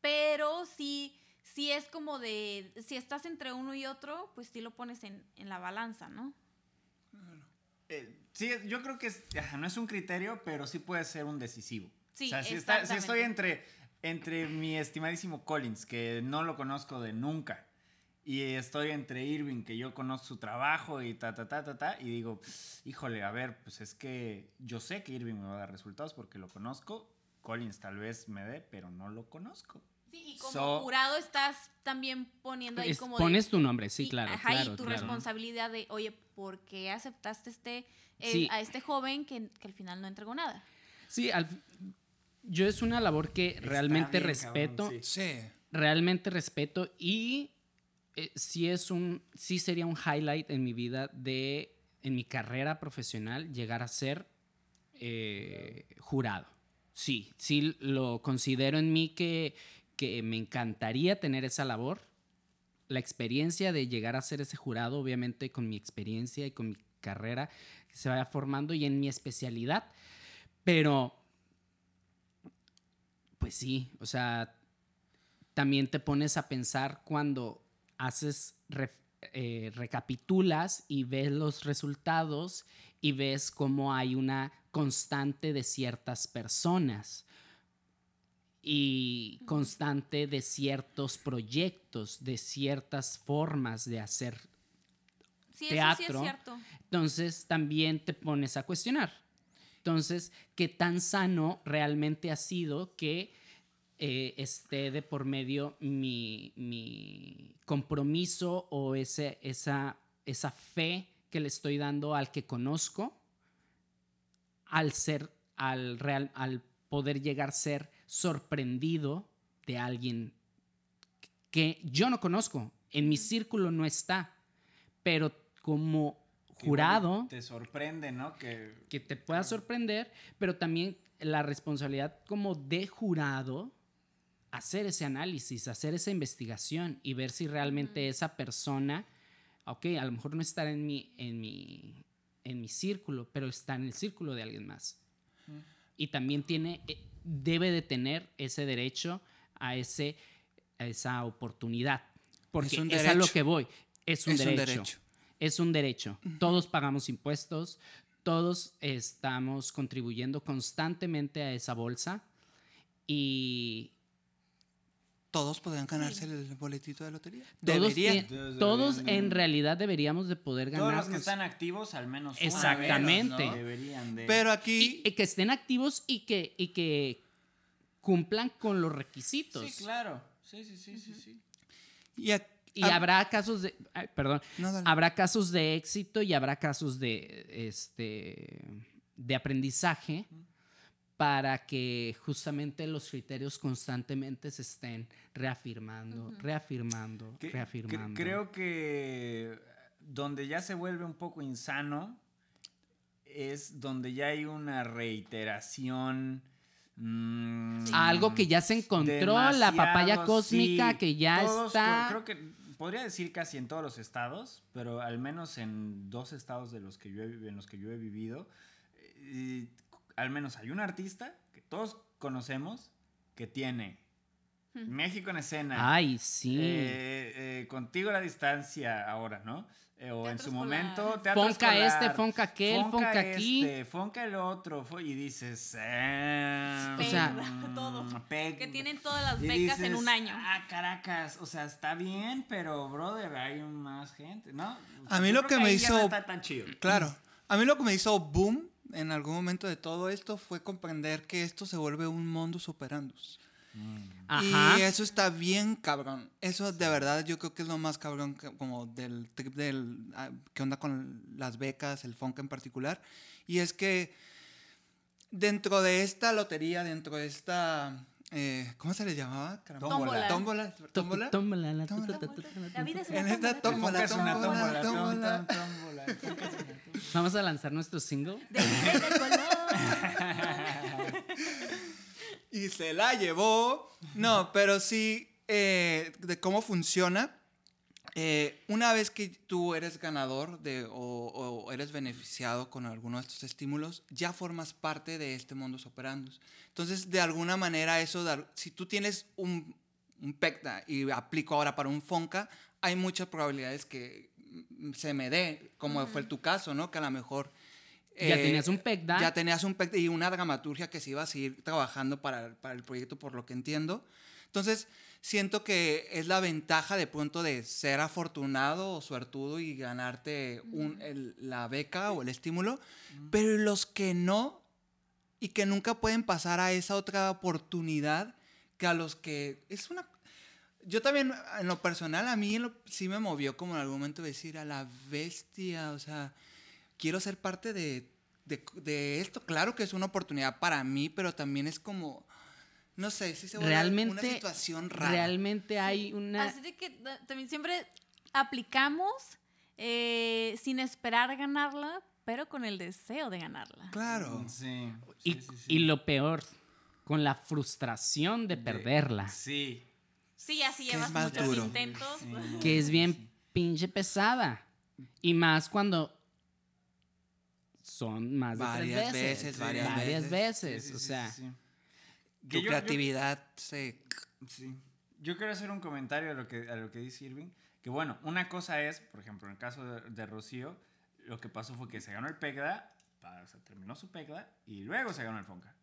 pero sí, sí es como de, si estás entre uno y otro, pues sí lo pones en, en la balanza, ¿no? Eh, sí, yo creo que no es un criterio, pero sí puede ser un decisivo. Sí, o sea, si, está- si estoy entre, entre mi estimadísimo Collins, que no lo conozco de nunca, y estoy entre Irving, que yo conozco su trabajo y ta, ta, ta, ta, ta, y digo, híjole, a ver, pues es que yo sé que Irving me va a dar resultados porque lo conozco. Collins tal vez me dé, pero no lo conozco. Sí, y como So- jurado estás también poniendo ahí Es- como pones de, tu nombre, sí, y- claro. ajá, claro, y tu claro. responsabilidad de, oye, ¿por qué aceptaste este, eh, Sí. a este joven que, que al final no entregó nada? Sí, al- yo es una labor que realmente bien, respeto. cabrón, sí. Sí. realmente respeto y eh, sí es un sí sería un highlight en mi vida de en mi carrera profesional llegar a ser eh, jurado sí sí lo considero en mí que que me encantaría tener esa labor la experiencia de llegar a ser ese jurado obviamente con mi experiencia y con mi carrera que se vaya formando y en mi especialidad pero pues sí o sea también te pones a pensar cuando haces, eh, recapitulas y ves los resultados y ves cómo hay una constante de ciertas personas y constante de ciertos proyectos, de ciertas formas de hacer. Sí, eso sí Teatro. es cierto. Entonces también te pones a cuestionar. Entonces, ¿qué tan sano realmente ha sido que eh, esté de por medio mi, mi compromiso o esa, esa fe que le estoy dando al que conozco al ser, al, real, al poder llegar a ser sorprendido de alguien que yo no conozco, en mi círculo no está, pero como Jurado Te sorprende, ¿no? Que que te pueda sorprender, pero también la responsabilidad como de jurado hacer ese análisis, hacer esa investigación y ver si realmente esa persona, ok, a lo mejor no está en mi, en mi, en mi círculo, pero está en el círculo de alguien más. Y también tiene, eh, debe de tener ese derecho a, ese, a esa oportunidad. Porque Es un es a lo que voy. Es un Es un derecho. Es un derecho. Todos pagamos impuestos, todos estamos contribuyendo constantemente a esa bolsa y Todos podrían ganarse el boletito de lotería. todos, Deberían. Todos todos deberían. en realidad deberíamos de poder todos los que ganarnos. están activos, al menos una Exactamente. vez, ¿no? Deberían de. Pero y, aquí, y que estén activos y que, y que cumplan con los requisitos. Sí, claro. Sí, sí, sí, sí, sí. y ac- Y hab- habrá casos de, ay, perdón, no, habrá casos de éxito y habrá casos de, este, de aprendizaje para que justamente los criterios constantemente se estén reafirmando, reafirmando, Que- reafirmando. creo que donde ya se vuelve un poco insano es donde ya hay una reiteración. mm, Algo que ya se encontró, la papaya cósmica sí. que ya Todos, está. Creo que podría decir casi en todos los estados, pero al menos en dos estados de los que yo he, en los que yo he vivido, eh, al menos hay un artista que todos conocemos que tiene. México en escena. Ay, sí. Eh, eh, contigo a la distancia ahora, ¿no? Eh, o en su escolar. momento. Fonca escolar, este, Fonca aquel, Fonca aquí. Este, Fonca el otro. y dices. eh, O sea- mm, Todo. Que tienen todas las becas en un año. Ah, Caracas. O sea, está bien, pero, brother, hay más gente, ¿no? A mí Yo lo creo que me ahí ya no hizo- está tan chido. Claro. A mí lo que me hizo boom en algún momento de todo esto fue comprender que esto se vuelve un modus operandus. Ajá. Y eso está bien cabrón. Eso de verdad yo creo que es lo más cabrón que- como del trip del ah, que onda con las becas, el funk en particular. Y es que dentro de esta lotería, dentro de esta eh, ¿cómo se le llamaba? Tómbola. Tómbola. Tómbola. Tómbola, la- Tómbola. Vida es una. Vamos a lanzar nuestro single. De diferente color. Y se la llevó. No, pero sí, eh, de cómo funciona. Eh, una vez que tú eres ganador de, o, o eres beneficiado con alguno de estos estímulos, ya formas parte de este mundo operandus. Entonces, de alguna manera, eso, de- si tú tienes un, un PECTA y aplico ahora para un FONCA, hay muchas probabilidades que mm, se me dé, como fue tu caso, ¿no? Que a lo mejor... Ya eh, tenías un PECDA. Ya tenías un PECDA y una dramaturgia que se iba a seguir trabajando para, para el proyecto, por lo que entiendo. Entonces, siento que es la ventaja de pronto de ser afortunado o suertudo y ganarte un- el- la beca o el estímulo, pero los que no y que nunca pueden pasar a esa otra oportunidad que a los que es una yo también en lo personal a mí en lo- sí me movió como en algún momento decir a la bestia o sea quiero ser parte de, de, de esto claro que es una oportunidad para mí pero también es como no sé sí se vuelve realmente, una situación rara realmente hay una... Así de que ta- también siempre aplicamos eh, sin esperar ganarla, pero con el deseo de ganarla. claro Sí. y, sí, sí, sí. y lo peor, con la frustración de perderla. Sí. Sí, así llevas es más muchos duro. intentos. Sí. que es bien pinche pesada. Y más cuando son más de Varias tres veces. veces, varias varias veces. veces. Sí, o sea, sí, sí. tu yo- creatividad se Sí. Yo quiero hacer un comentario a lo que, a lo que dice Irving. Que bueno, una cosa es, por ejemplo, en el caso de, de Rocío, lo que pasó fue que se ganó el PEGDA, o sea, terminó su PEGDA y luego se ganó el FONCA.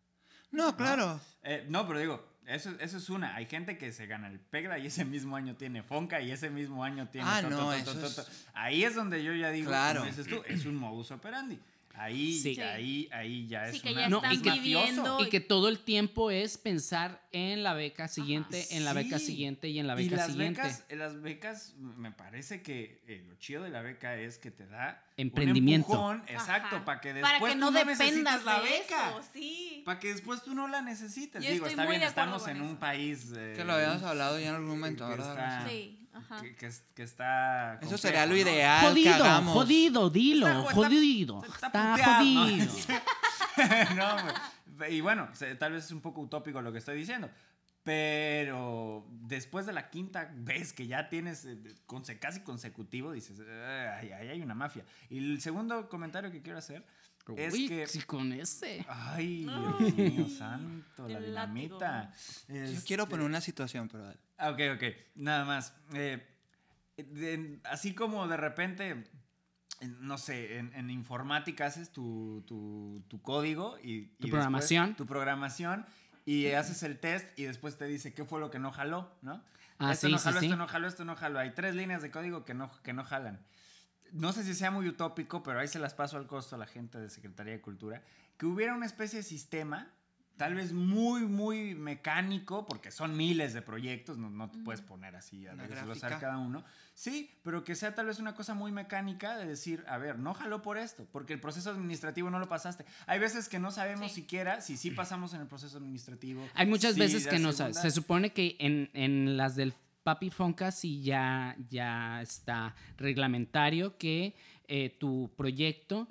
no claro Eh, no, pero digo, eso, eso es una. Hay gente que se gana el PEGDA y ese mismo año tiene FONCA y ese mismo año tiene... Ah, to, no, to, eso es-. Ahí es donde yo ya digo, Claro. como dices tú, es un modus operandi. Ahí, Sí. ahí, ahí ya Sí, es que una- ya No, y que- viviendo. y que todo el tiempo es pensar en la beca siguiente, en la beca siguiente y en la y beca las siguiente. becas, las becas, me parece que eh, lo chido de la beca es que te da Emprendimiento. Un empujón, exacto, Ajá. para que Para después que tú no no dependas la de beca. eso, sí. Para que después tú no la necesites. Yo Digo, estoy está muy bien, de estamos en un país eh, que lo habíamos hablado ya en algún momento verdad está- Sí, ajá. que, que que está eso sería lo ¿no? ideal que Jodido, hagamos jodido, dilo, Está- está- jodido. está Está, jodido. no, y bueno, tal vez es un poco utópico lo que estoy diciendo. Pero después de la quinta vez que ya tienes eh, casi consecutivo, dices, ay, ahí hay una mafia. Y el segundo comentario que quiero hacer es Uy, que... sí, con ese. Ay, Dios mío santo, la dinamita. yo Este, quiero poner una situación pero dale. Ah, Ok, ok, nada más. Eh, de- así como de repente, en- no sé, en, en informática haces tu, tu- tu código y... y después programación. Tu programación y haces el test y después te dice qué fue lo que no jaló, ¿no? Ah, esto sí, no sí, jaló, sí. esto no jaló, esto no jaló. Hay tres líneas de código que no, que no jalan. No sé si sea muy utópico, pero ahí se las paso al costo a la gente de Secretaría de Cultura, que hubiera una especie de sistema, tal vez muy, muy mecánico, porque son miles de proyectos, no, no te puedes poner así a desglosar cada uno. Sí, pero que sea tal vez una cosa muy mecánica de decir, a ver, no jaló por esto, porque el proceso administrativo no lo pasaste. Hay veces que no sabemos Sí. siquiera si sí pasamos en el proceso administrativo. Hay muchas si veces que no sabes. Se supone que en, en las del Papi Fonca sí ya, ya está reglamentario que eh, tu proyecto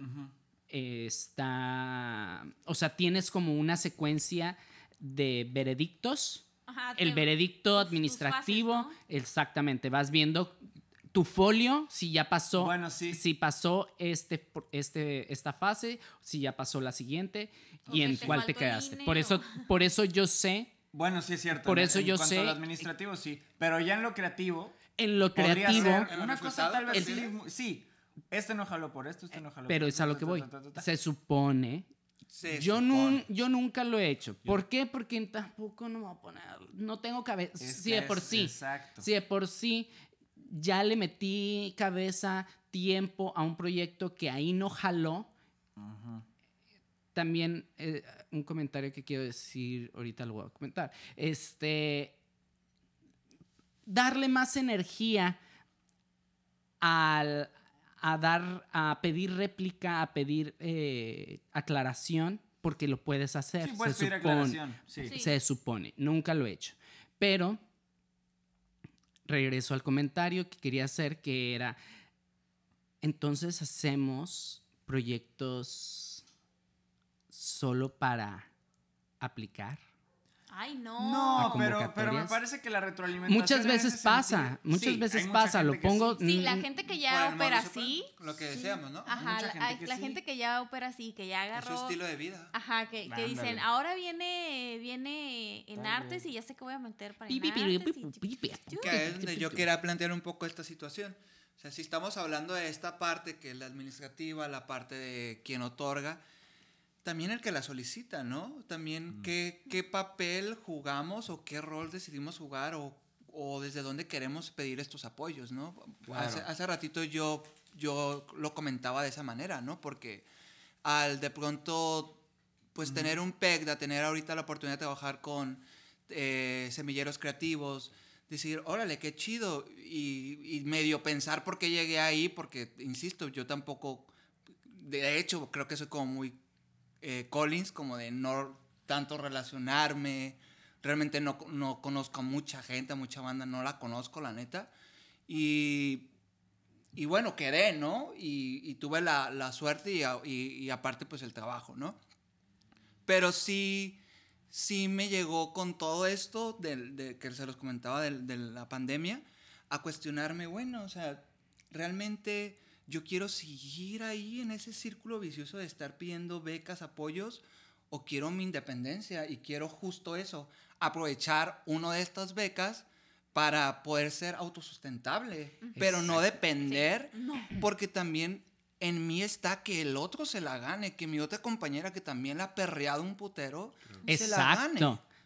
eh, está, o sea, tienes como una secuencia de veredictos. Ajá, El te- veredicto administrativo, fases, exactamente, vas viendo tu folio, si ya pasó, Bueno, sí. si pasó este, este, esta fase, si ya pasó la siguiente O y en cuál te quedaste. Por eso, por eso yo sé, Bueno, sí es cierto. Por en- eso en yo cuanto sé- a lo administrativo, sí. Pero ya en lo creativo, en lo podría creativo, ser ¿En lo una cosa tal vez el- sí. Este no jaló por esto, este no jaló pero por es a lo que voy. Se supone. Se Yo, supone. nun- yo nunca lo he hecho. ¿Por qué? Porque tampoco no me voy a poner. No tengo cabeza. Es que de por es- sí. Exacto. Sí, de por sí. Ya le metí cabeza, tiempo a un proyecto que ahí no jaló. Ujú. También eh, un comentario que quiero decir, ahorita lo voy a comentar. Este, darle más energía al, a dar, a pedir réplica, a pedir eh, aclaración, porque lo puedes hacer. Sí, puedes se pedir supone. aclaración. Sí. Sí. Se supone. Nunca lo he hecho. Pero regreso al comentario que quería hacer, que era, entonces hacemos proyectos solo para aplicar. Ay, no. No, ¿A pero, pero me parece que la retroalimentación. Muchas veces pasa, sentido- muchas Sí, veces pasa, lo pongo... sí. Sí, la gente que ya opera así. Lo que decíamos, ¿no? Ajá, mucha la, gente que la sí. gente que ya opera así, que ya Es su agarró. estilo de vida. Ajá, que, que dicen, ahora viene, viene en Tal artes y ya sé que voy a meter para pi, en artes pi, y- pi, pi, pi. Que es donde yo quería plantear un poco esta situación. O sea, si estamos hablando de esta parte que es la administrativa, la parte de quien otorga, también el que la solicita, ¿no? También qué, qué papel jugamos o qué rol decidimos jugar o, o desde dónde queremos pedir estos apoyos, ¿no? Claro. Hace, hace ratito yo, yo lo comentaba de esa manera, ¿no? Porque al de pronto, pues tener un PECDA, tener ahorita la oportunidad de trabajar con eh, semilleros creativos, decir, órale, qué chido, y, y medio pensar por qué llegué ahí, porque, insisto, yo tampoco, de hecho, creo que soy como muy eh, Collins, como de no tanto relacionarme, realmente no, no conozco a mucha gente, a mucha banda, no la conozco, la neta, y, y bueno, quedé, ¿no? Y, y tuve la, la suerte y, a- y- aparte, pues el trabajo, ¿no? Pero sí, sí me llegó con todo esto del- de, que se los comentaba del- de, la pandemia a cuestionarme, bueno, o sea, realmente yo quiero seguir ahí en ese círculo vicioso de estar pidiendo becas, apoyos, o quiero mi independencia y quiero justo eso, aprovechar una de estas becas para poder ser autosustentable, pero no depender, No. porque también en mí está que el otro se la gane, que mi otra compañera que también la ha perreado un putero, se la gane.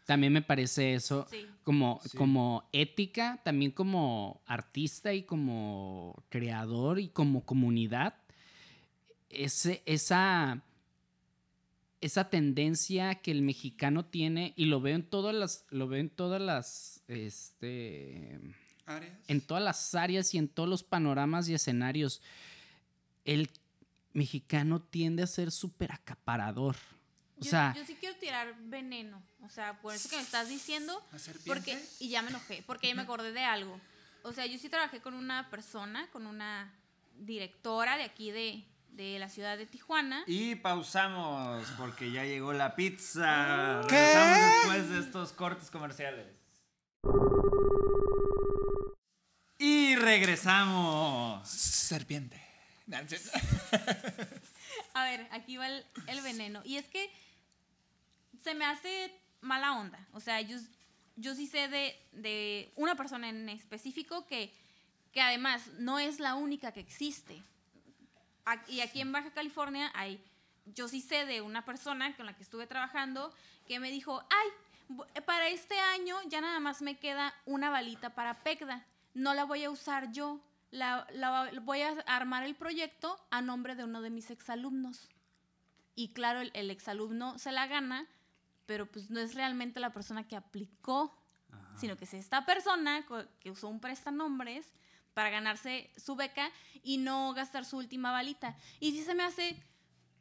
También me parece eso Sí. como, Sí. como ética, también como artista y como creador y como comunidad. Ese, esa, esa tendencia que el mexicano tiene, y lo veo en todas las, lo veo en todas las, este, Arias. en todas las áreas y en todos los panoramas y escenarios, el mexicano tiende a ser súper acaparador. O Yo, sea, yo sí quiero tirar veneno. O sea, por eso que me estás diciendo. Porque, y ya me enojé, porque ya me acordé de algo. O sea, yo sí trabajé con una persona, con una directora de aquí de, de la ciudad de Tijuana. Y pausamos porque ya llegó la pizza. ¿Qué? Regresamos después de estos cortes comerciales. Y regresamos. Serpiente. A ver, aquí va el, el veneno. Y es que se me hace mala onda. O sea, yo, yo sí sé de, de una persona en específico que, que además no es la única que existe. Y aquí en Baja California hay, yo sí sé de una persona con la que estuve trabajando que me dijo, ay, bu- para este año ya nada más me queda una balita para PECDA. No la voy a usar yo. La, la voy a armar el proyecto a nombre de uno de mis exalumnos. Y claro, el, el exalumno se la gana, pero pues no es realmente la persona que aplicó, sino que es esta persona que usó un prestanombres para ganarse su beca y no gastar su última balita. Y sí se me hace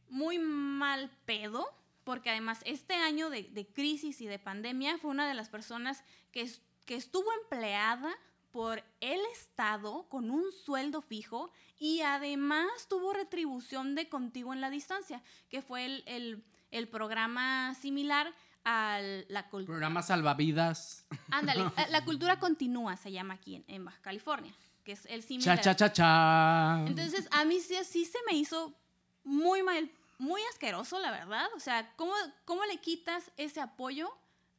muy mal pedo, porque además este año de, de crisis y de pandemia fue una de las personas que, es- que estuvo empleada por el Estado con un sueldo fijo y además tuvo retribución de contigo en la distancia, que fue el, el- el programa similar a la cultura. programa salvavidas. Ándale, eh, la cultura continúa se llama aquí en, en Baja California, que es el similar. Cha, cha, cha, cha. Entonces, a mí sí, sí se me hizo muy mal, muy asqueroso, la verdad. O sea, ¿cómo, ¿cómo le quitas ese apoyo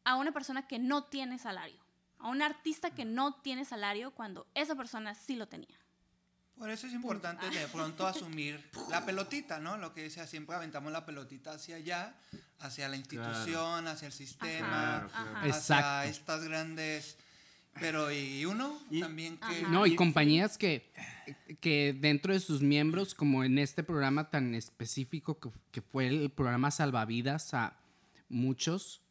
a una persona que no tiene salario? A un artista que no tiene salario cuando esa persona sí lo tenía. Por eso es importante de pronto asumir la pelotita, ¿no? Lo que decía, siempre aventamos la pelotita hacia allá, hacia la institución, hacia el sistema, Claro, claro. Ajá. hacia Exacto. estas grandes... Pero y uno Y- también que... Ajá. No, y Y- compañías que, que dentro de sus miembros, como en este programa tan específico que, que fue el programa Salvavidas a muchos,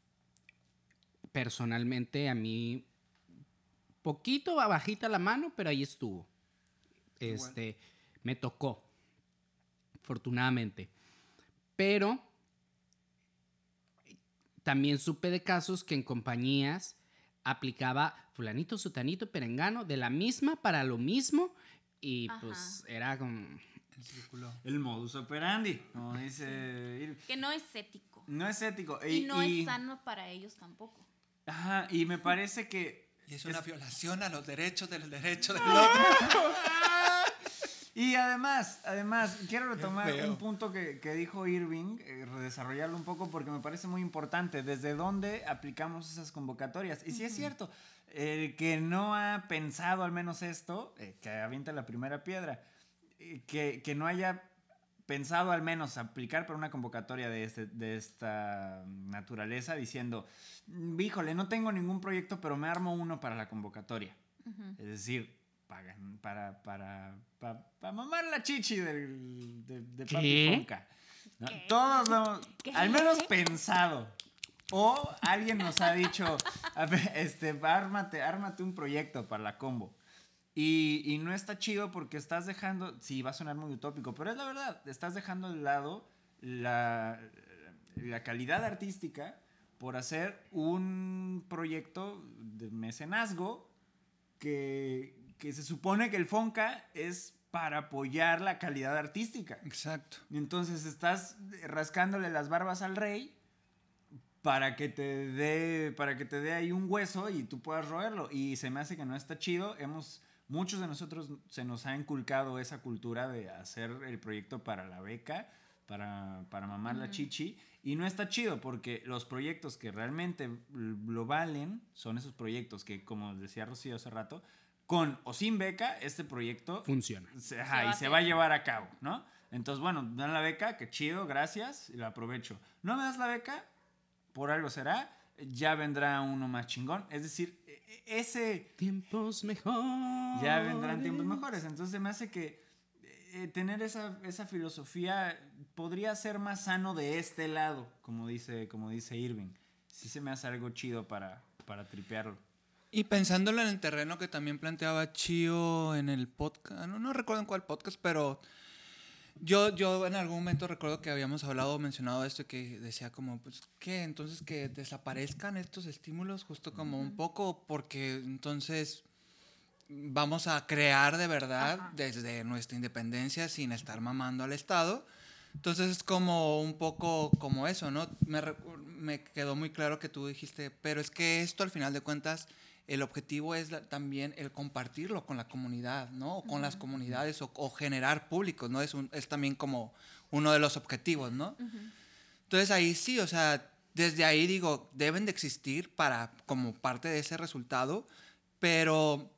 personalmente a mí, poquito bajita la mano, pero ahí estuvo. Igual. Este, me tocó, afortunadamente. Pero también supe de casos que en compañías aplicaba fulanito, sutanito, perengano, de la misma para lo mismo y Ajá. pues era como... El círculo. El modus operandi, como dice. Que no es ético. No es ético. Y, no es sano para ellos tampoco. Ajá, y me parece que... Y es una Es- violación a los derechos del derecho del otro. Y además, además, quiero retomar un punto que, que dijo Irving, eh, redesarrollarlo un poco porque me parece muy importante. ¿Desde dónde aplicamos esas convocatorias? Y si es cierto, el que no ha pensado al menos esto, eh, que avienta la primera piedra, eh, que, que no haya pensado al menos aplicar para una convocatoria de, este, de esta naturaleza diciendo, "Mm, híjole, no tengo ningún proyecto, pero me armo uno para la convocatoria. Es decir, pagan para, para, para, para mamar la chichi del, de, de Papi. Fonca. Todos lo al menos pensado. O alguien nos ha dicho, a ver, este, ármate, ármate un proyecto para la combo. Y, y no está chido porque estás dejando, sí, va a sonar muy utópico, pero es la verdad, estás dejando de lado la, la calidad artística por hacer un proyecto de mecenazgo que, que se supone que el Fonca es para apoyar la calidad artística. Exacto. Entonces estás rascándole las barbas al rey para que te dé para que te dé ahí un hueso y tú puedas roerlo y se me hace que no está chido. Hemos muchos de nosotros se nos ha inculcado esa cultura de hacer el proyecto para la beca, para, para mamar la Ujú. chichi y no está chido porque los proyectos que realmente lo valen son esos proyectos que como decía Rocío hace rato, con o sin beca este proyecto Funciona. se, ajá, y a se va a llevar a cabo, ¿no? Entonces, bueno, dan la beca, qué chido, gracias, y la aprovecho. No me das la beca, por algo será, ya vendrá uno más chingón. Es decir, ese Tiempos mejores. ya vendrán tiempos mejores. Entonces me hace que eh, tener esa, esa filosofía podría ser más sano de este lado, como dice, como dice Irving. Sí se me hace algo chido para, para tripearlo. Y pensándolo en el terreno que también planteaba Chio en el podcast, no, no recuerdo en cuál podcast, pero yo, yo en algún momento recuerdo que habíamos hablado, mencionado esto, que decía como, pues, ¿qué? Entonces que desaparezcan estos estímulos justo como un poco, porque entonces vamos a crear de verdad Ajá. desde nuestra independencia sin estar mamando al Estado. Entonces es como un poco como eso, ¿no? Me, me quedó muy claro que tú dijiste, pero es que esto al final de cuentas, el objetivo es la- también el compartirlo con la comunidad, ¿no? O con las comunidades o, o generar públicos, ¿no? Es, un- es también como uno de los objetivos, ¿no? Entonces ahí sí, o sea, desde ahí digo, deben de existir para como parte de ese resultado, pero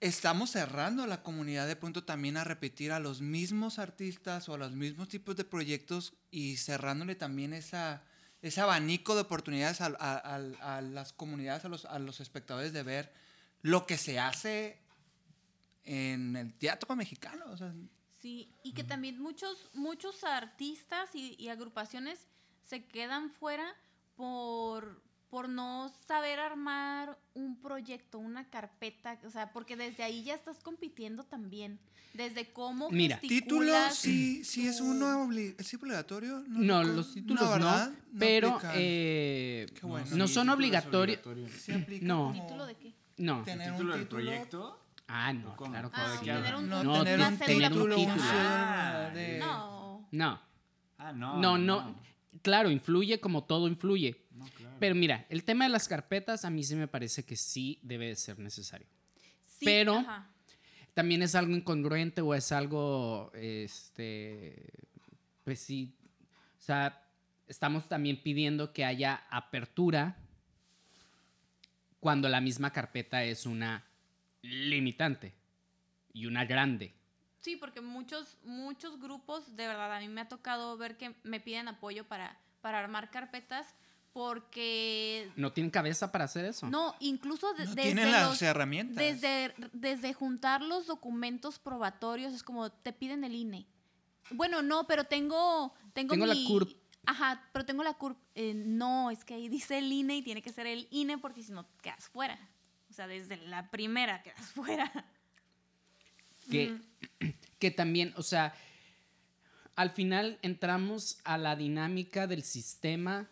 estamos cerrando a la comunidad de pronto también a repetir a los mismos artistas o a los mismos tipos de proyectos y cerrándole también esa, ese abanico de oportunidades a, a- a- a las comunidades, a los, a los espectadores de ver lo que se hace en el teatro mexicano. O sea, Sí, y que también muchos, muchos artistas y, y agrupaciones se quedan fuera por, por no saber armar un proyecto, una carpeta, o sea, porque desde ahí ya estás compitiendo también, desde cómo Mira, título, sí, sí es uno ¿es obligatorio. No, recuerdo. los títulos no, ¿verdad? pero eh, Qué bueno. no Sí, son título es obligatorios. obligatorio. Sí aplica No. ¿Título de qué? No. tener ¿El un título del título, proyecto? Ah, no, ¿Cómo? claro que Ah, ¿de sí. tener un, No, No, tener un título. Ah, de... No. No, Ah, no. no, no. Claro, influye como todo influye. Pero mira, el tema de las carpetas a mí sí me parece que sí debe de ser necesario. Sí, Pero- ajá. También es algo incongruente o es algo, este, pues sí, o sea, estamos también pidiendo que haya apertura cuando la misma carpeta es una limitante y una grande. Sí, porque muchos, muchos grupos, de verdad, a mí me ha tocado ver que me piden apoyo para, para armar carpetas porque... ¿No tienen cabeza para hacer eso? No, incluso de- No desde tienen las los- herramientas. Desde, desde juntar los documentos probatorios, es como te piden el INE. Bueno, no, pero tengo. Tengo, Tengo la mi- CURP. Ajá, pero tengo la CURP. Eh, no, es que ahí dice el INE y tiene que ser el INE porque si no quedas fuera. O sea, desde la primera quedas fuera. que, que también, o sea, al final entramos a la dinámica del sistema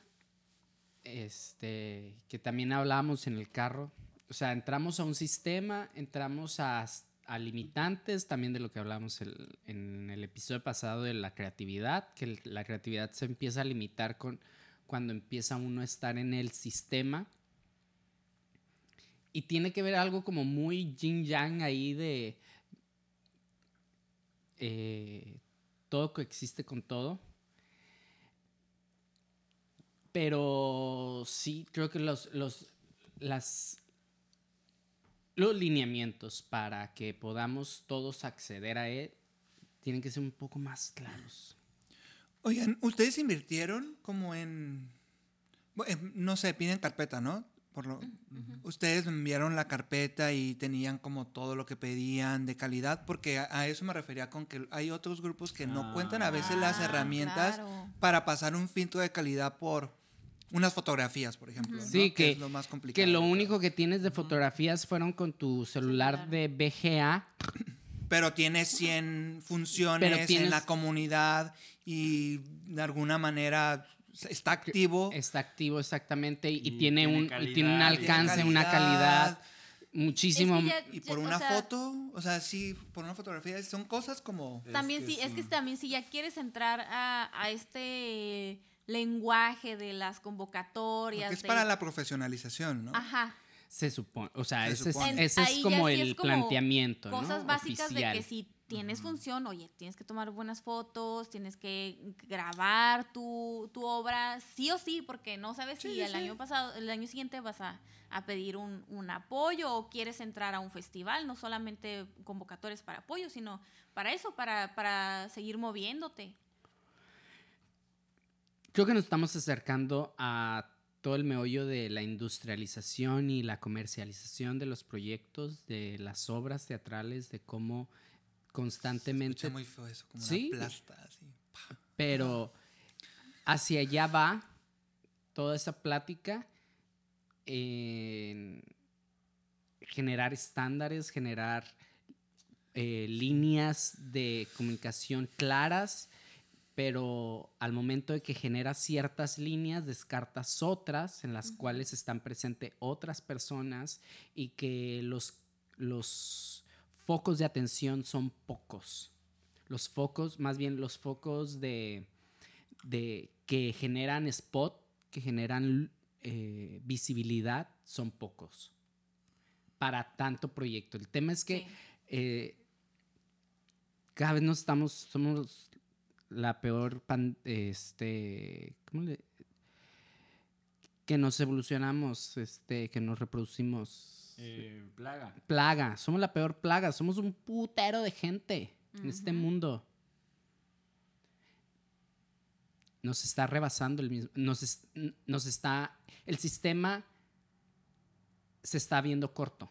este, que también hablábamos en el carro. O sea, entramos a un sistema, entramos a, a limitantes, también de lo que hablamos el- en el episodio pasado de la creatividad, que la creatividad se empieza a limitar con, cuando empieza uno a estar en el sistema. Y tiene que ver algo como muy yin yang ahí de eh, todo coexiste con todo. Pero sí, creo que los, los, las, los lineamientos para que podamos todos acceder a él tienen que ser un poco más claros. Oigan, ¿ustedes invirtieron como en, no sé, piden carpeta, ¿no? Por lo, ustedes me enviaron la carpeta y tenían como todo lo que pedían de calidad, porque a, a eso me refería con que hay otros grupos que no Ah. cuentan a veces las Ah, herramientas claro. para pasar un filtro de calidad por unas fotografías, por ejemplo. ¿no? Sí, que, es lo más complicado. que lo único que tienes de fotografías fueron con tu celular de BGA. Pero tiene 100 funciones Pero tienes- en la comunidad y de alguna manera está activo. Está activo exactamente y, tiene, tiene un, y tiene un tiene alcance, una calidad. muchísimo. Es que ya- Y por o una sea, foto, o sea, sí, por una fotografía, son cosas como... También Es sí, que es que también si ya quieres entrar a, a este lenguaje de las convocatorias. Porque es de- para la profesionalización, ¿no? Ajá. Se supone, o sea, Se ese, es, ese como sí el es como planteamiento, ¿no? Cosas básicas Oficial. de que si tienes función, oye, tienes que tomar buenas fotos, tienes que grabar tu, tu obra, sí o sí, porque no sabes si el año pasado, el año siguiente vas a, a pedir un, un apoyo o quieres entrar a un festival, no solamente convocatorias para apoyo, sino para eso, para, para seguir moviéndote. Creo que nos estamos acercando a todo el meollo de la industrialización y la comercialización de los proyectos, de las obras teatrales, de cómo constantemente Escucha muy feo eso, como Sí. una plasta, así. Pero hacia allá va toda esa plática en generar estándares, generar eh, líneas de comunicación claras, pero al momento de que generas ciertas líneas, descartas otras en las cuales están presentes otras personas y que los, los focos de atención son pocos los focos, más bien los focos de, de que generan spot, que generan eh, visibilidad, son pocos para tanto proyecto. El tema es que Sí. eh, cada vez nos estamos, somos la peor, pan- este, ¿cómo le? Que nos evolucionamos, este, que nos reproducimos Eh, plaga. plaga, somos la peor plaga, somos un putero de gente en este mundo. Nos está rebasando el mismo, nos, es- nos está, el sistema se está viendo corto.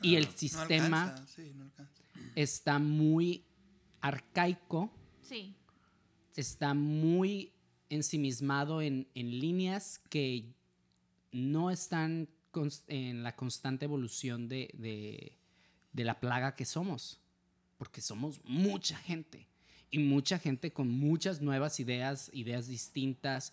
Y el Claro, no sistema alcanza, sí, no alcanza. está muy arcaico, Sí. está muy ensimismado en, en líneas que no están en la constante evolución de, de- de la plaga que somos. Porque somos mucha gente. Y mucha gente con muchas nuevas ideas, ideas distintas,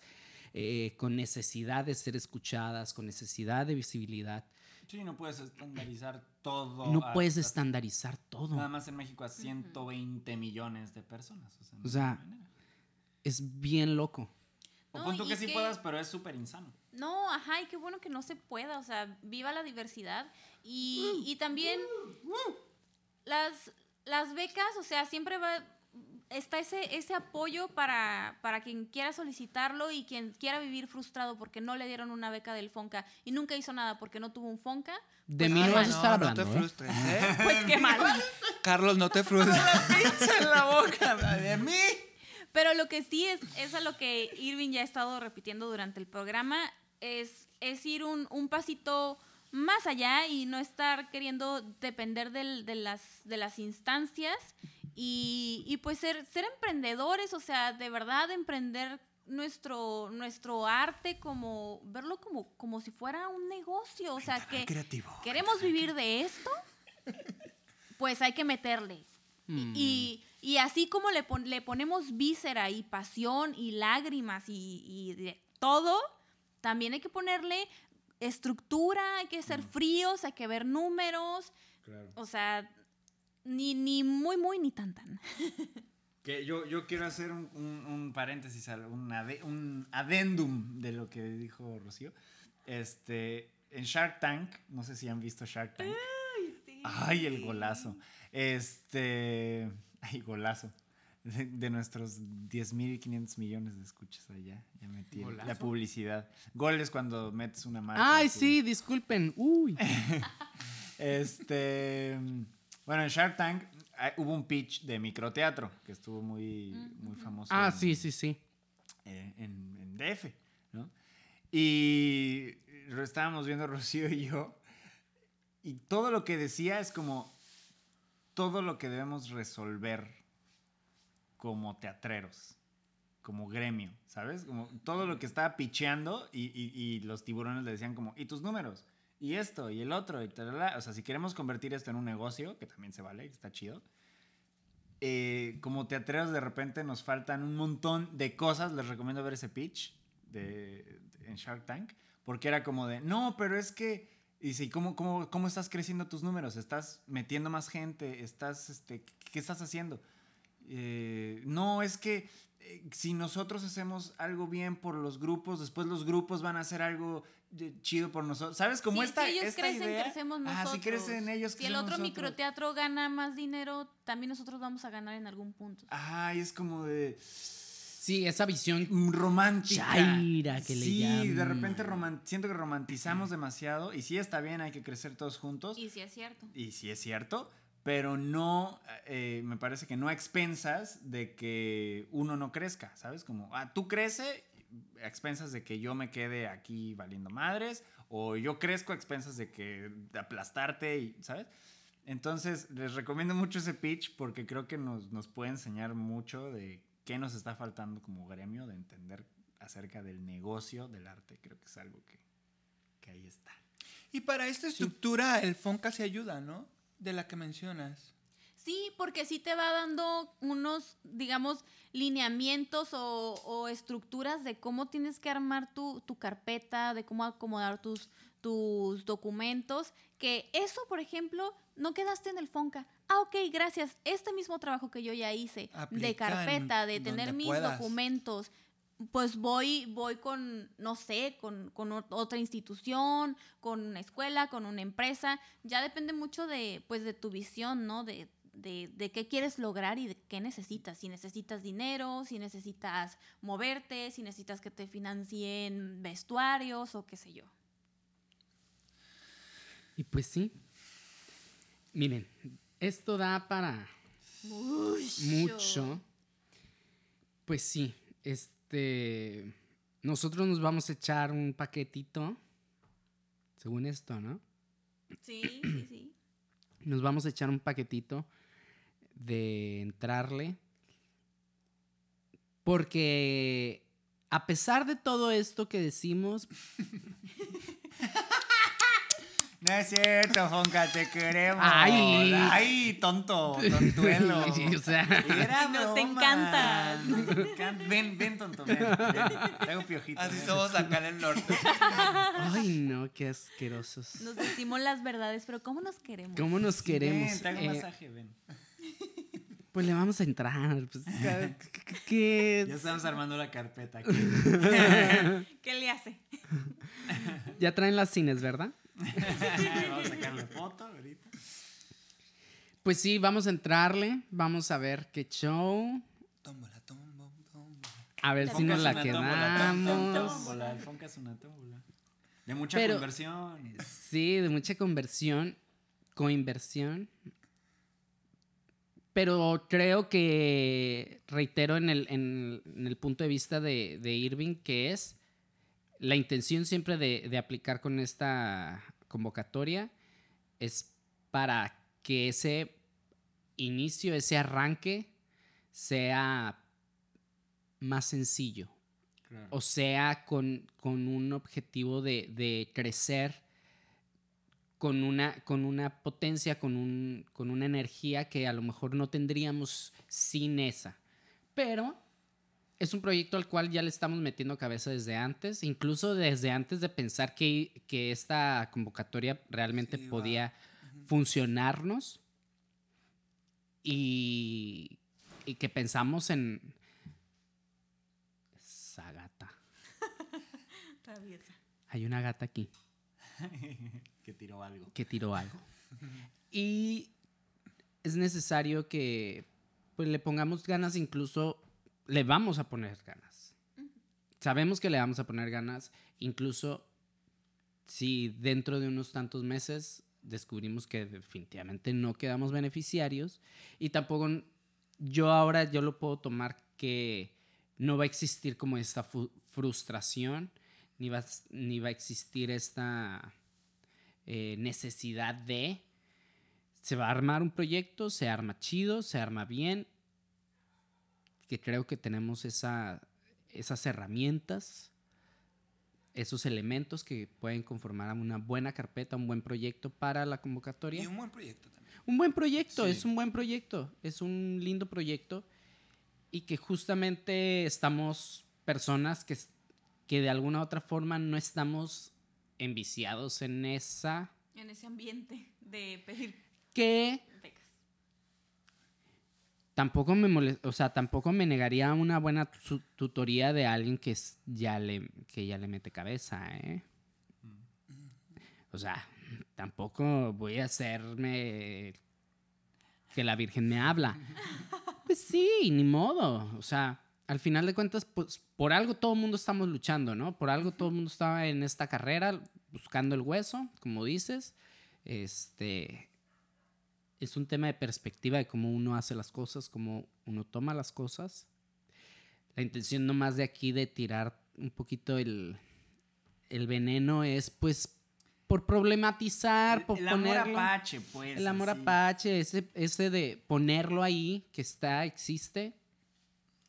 eh, con necesidad de ser escuchadas, con necesidad de visibilidad. Sí, no puedes estandarizar todo. No a- puedes a- estandarizar todo. Nada más en México a 120 millones de personas. O sea, no O sea. Es bien loco. O No, pon tú que sí que- puedas, pero es súper insano. No, ajá, y qué bueno que no se pueda, o sea, viva la diversidad. Y, y también las, las becas, o sea, siempre va, está ese, ese apoyo para, para quien quiera solicitarlo y quien quiera vivir frustrado porque no le dieron una beca del FONCA y nunca hizo nada porque no tuvo un FONCA. De Pues mí no vas a mal. estar no, hablando. No ¿eh? te frustres, ¿eh? Pues qué mal. Carlos, no te frustres. en la boca de mí! Pero lo que sí es, es a lo que Irving ya ha estado repitiendo durante el programa, es, es ir un, un pasito más allá y no estar queriendo depender del- de, las, de las instancias y, y pues ser, ser emprendedores, o sea, de verdad emprender nuestro, nuestro arte como, verlo como, como si fuera un negocio, o sea, que Creativo. queremos vivir de esto, pues hay que meterle. Mm. Y, y así como le, pon- le ponemos víscera y pasión y lágrimas y, y de- todo, también hay que ponerle estructura, hay que ser fríos, hay que ver números, Claro. o sea, ni, ni muy, muy, ni tan, tan. Que yo, yo quiero hacer un, un- un paréntesis, un, ade- un adendum de lo que dijo Rocío. Este, en Shark Tank, no sé si han visto Shark Tank. Ay, el golazo. Este, ay, golazo. De, de nuestros 10.500 millones de escuchas allá. Ya metí la publicidad. Gol es cuando metes una marca. Ay, sí, disculpen. Uy. Este, bueno, en Shark Tank ah, hubo un pitch de microteatro que estuvo muy, muy famoso. Ah, en- sí, sí, sí. eh, en, en DF, ¿no? Y lo estábamos viendo Rocío y yo, y todo lo que decía es como todo lo que debemos resolver como teatreros, como gremio, ¿sabes? Como todo lo que estaba picheando y, y- y los tiburones le decían como, ¿y tus números? Y esto, y el otro, y O sea, si queremos convertir esto en un negocio, que también se vale, está chido, eh, como teatreros de repente nos faltan un montón de cosas. Les recomiendo ver ese pitch de, en Shark Tank. Porque era como de, no, pero es que, ¿y cómo, cómo, cómo estás creciendo tus números? ¿Estás metiendo más gente? ¿Estás, este, qué estás haciendo? Eh, no, es que eh, si nosotros hacemos algo bien por los grupos, después los grupos van a hacer algo chido por nosotros. ¿Sabes? Como Sí, esta, si ellos esta crecen, idea. crecemos Ah, nosotros. si crecen ellos, Si el otro nosotros. microteatro gana más dinero, también nosotros vamos a ganar en algún punto. Ay, es como de Sí, esa visión. mm, romántica. Chaira, que le sí, de repente siento que romantizamos demasiado y sí está bien, hay que crecer todos juntos Y si es cierto. y sí es cierto, pero no, eh, me parece que no a expensas de que uno no crezca, ¿sabes? Como, ah, tú crece a expensas de que yo me quede aquí valiendo madres o yo crezco a expensas de que de aplastarte y, ¿sabes? Entonces, les recomiendo mucho ese pitch porque creo que nos, nos puede enseñar mucho de qué nos está faltando como gremio, de entender acerca del negocio del arte. Creo que es algo que, que ahí está. Y para esta estructura el Fonca se ayuda, ¿no? De la que mencionas. Sí, porque sí te va dando unos, digamos, lineamientos o, o estructuras de cómo tienes que armar tu, tu carpeta, de cómo acomodar tus, tus documentos. Que eso, por ejemplo, no quedaste en el Fonca. Ah, ok, gracias. Este mismo trabajo que yo ya hice de carpeta, de tener mis puedas. documentos, pues voy, voy con, no sé, con, con ot- otra institución, con una escuela, con una empresa. Ya depende mucho de, pues, de tu visión, ¿no? De, de, de qué quieres lograr y de qué necesitas. Si necesitas dinero, si necesitas moverte, si necesitas que te financien vestuarios o qué sé yo. Y pues sí. Miren, esto da para mucho. Pues sí, este. Nosotros nos vamos a echar un paquetito. Según esto, ¿no? Sí, sí, sí. Nos vamos a echar un paquetito de entrarle. Porque a pesar de todo esto que decimos, No es cierto, Fonca, te queremos. Ay. Ay, tonto, tontuelo. o sea, Era Nos broma. encantas. Nos encanta. Ven, ven, tonto, ven. ven. Te hago piojito. Así ven. somos acá en el norte. ay no, qué asquerosos. Nos decimos las verdades, pero ¿cómo nos queremos? ¿Cómo nos queremos? Ven, te hago Eh, masaje, ven. Pues le vamos a entrar. Pues, ¿qué- qué- Ya estamos armando la carpeta aquí. ¿Qué le hace? Ya traen las cines, ¿verdad? Vamos a sacarle foto ahorita. Pues sí, vamos a entrarle. Vamos a ver qué show. Tómbola, tómbola, tómbola. A ver si nos la quedamos. tómbola. El Fonca es una tómbola. De mucha Pero- conversión. Sí, de mucha conversión, coinversión. Pero creo que, reitero en el, en, en el punto de vista de, de Irving, que es la intención siempre de, de aplicar con esta convocatoria es para que ese inicio, ese arranque sea más sencillo. Claro. O sea, con, con un objetivo de, de crecer con una, con una potencia, con, un, con una energía que a lo mejor no tendríamos sin esa. Pero es un proyecto al cual ya le estamos metiendo cabeza desde antes, incluso desde antes de pensar que, que esta convocatoria realmente Sí, podía funcionarnos y, y que pensamos en esa gata. Hay una gata aquí que tiró algo. que tiró algo. Y es necesario que pues, le pongamos ganas, incluso le vamos a poner ganas. Sabemos que le vamos a poner ganas, incluso si dentro de unos tantos meses descubrimos que definitivamente no quedamos beneficiarios y tampoco yo ahora yo lo puedo tomar que no va a existir como esta frustración ni va, ni va a existir esta eh, necesidad de se va a armar un proyecto, se arma chido, se arma bien, que creo que tenemos esa, esas herramientas, esos elementos que pueden conformar a una buena carpeta, un buen proyecto para la convocatoria. Y un buen proyecto también. Un buen proyecto, Sí. es un buen proyecto, es un lindo proyecto y que justamente estamos personas que, que de alguna u otra forma no estamos enviciados en esa En ese ambiente de pedir que. Tampoco me o sea, tampoco me negaría una buena tu- tutoría de alguien que ya le que ya le mete cabeza, ¿eh? O sea, tampoco voy a hacerme que la Virgen me habla. Pues sí, ni modo. O sea, al final de cuentas, pues por algo todo el mundo estamos luchando, ¿no? Por algo todo el mundo está en esta carrera buscando el hueso, como dices. Este es un tema de perspectiva de cómo uno hace las cosas, cómo uno toma las cosas. La intención nomás de aquí de tirar un poquito el, el veneno es pues por problematizar, por el amor ponerlo. apache, pues. El amor así. apache, ese, ese de ponerlo ahí, que está, existe.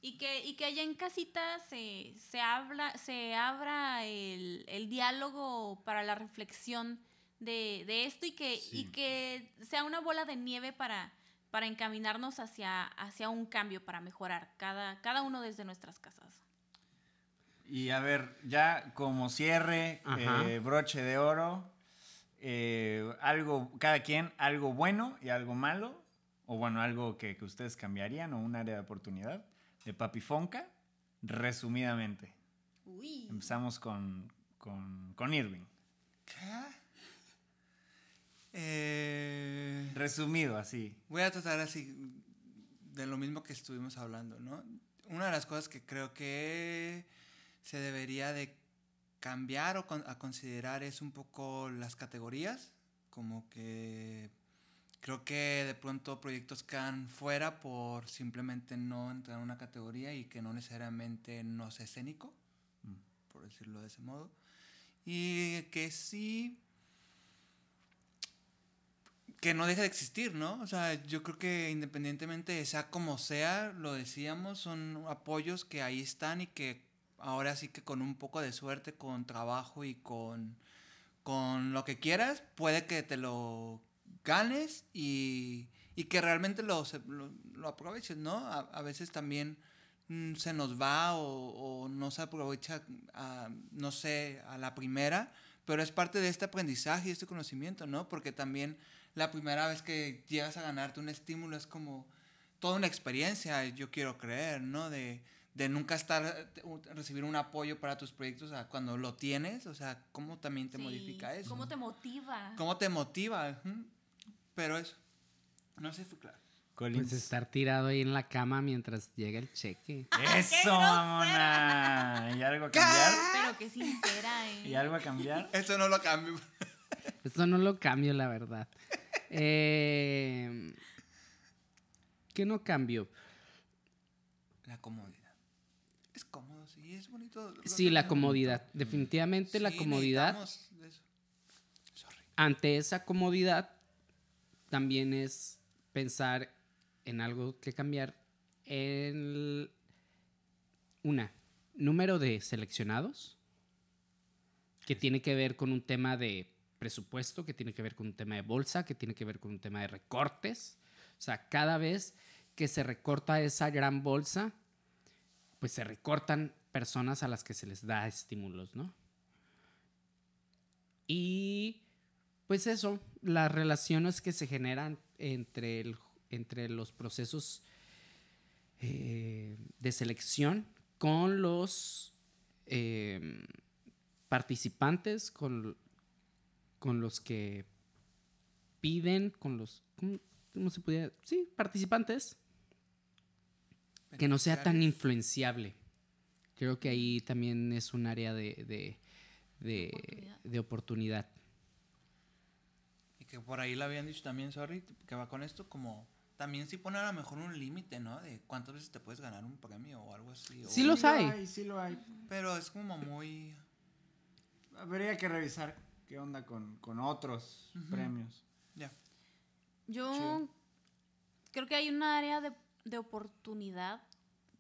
Y que, y que allá en casita se, se, habla, se abra el, el diálogo para la reflexión de, de esto y que, y que sea una bola de nieve para, para encaminarnos hacia, hacia un cambio, para mejorar, cada, cada uno desde nuestras casas. Y a ver, ya como cierre, eh, broche de oro, eh, algo, cada quien, algo bueno y algo malo, o bueno, algo que, que ustedes cambiarían o un área de oportunidad de Papi Fonca, resumidamente. Uy. Empezamos con, con, con Irving. Eh, Resumido, así. voy a tratar así de lo mismo que estuvimos hablando, ¿no? Una de las cosas que creo que se debería de cambiar o con- a considerar es un poco las categorías, como que creo que de pronto proyectos quedan fuera por simplemente no entrar en una categoría y que no necesariamente no sea escénico, Mm. por decirlo de ese modo. Y que sí que no deje de existir, ¿no? O sea, yo creo que independientemente sea como sea, lo decíamos, son apoyos que ahí están y que ahora sí que con un poco de suerte, con trabajo y con, con lo que quieras, puede que te lo ganes y, y que realmente lo, lo, lo aproveches, ¿no? A, veces también mm, se nos va o, o no se aprovecha, a, no sé, a la primera, pero es parte de este aprendizaje y este conocimiento, ¿no? Porque también la primera vez que llegas a ganarte un estímulo es como toda una experiencia, yo quiero creer, ¿no? De, de nunca estar, recibir un apoyo para tus proyectos a cuando lo tienes, o sea, cómo también te Sí, modifica eso. ¿Cómo te motiva? ¿Cómo te motiva? Pero eso, no sé si fue claro. Pues estar tirado ahí en la cama mientras llega el cheque. Eso, mamona. ¿Y algo a cambiar? Pero qué sincera, ¿eh? ¿Y algo a cambiar? Eso no lo cambio. Esto no lo cambio, la verdad. Eh, ¿Qué no cambio? La comodidad. Es cómodo, sí, es bonito. Sí, la comodidad. Definitivamente la comodidad. eso. Sorry. Ante esa comodidad, también es pensar en algo que cambiar. El, una, número de seleccionados, que tiene que ver con un tema de presupuesto, que tiene que ver con un tema de bolsa, que tiene que ver con un tema de recortes. O sea, cada vez que se recorta esa gran bolsa, pues se recortan personas a las que se les da estímulos, ¿no? Y pues eso, las relaciones que se generan entre, el- entre los procesos eh, de selección con los eh, participantes, con, con los que piden, con los... ¿Cómo, cómo se podría? Sí, participantes. Que no sea tan influenciable. Creo que ahí también es un área de, de, de- Oportunidad. de oportunidad. Y que por ahí le habían dicho también, sorry, que va con esto como... También sí pone a lo mejor un límite, ¿no? De cuántas veces te puedes ganar un premio o algo así. o- Sí los lo hay. Sí lo hay. Pero es como muy... Habría que revisar qué onda con, con otros premios. Ya. Yo Chido. creo que hay un área de, de oportunidad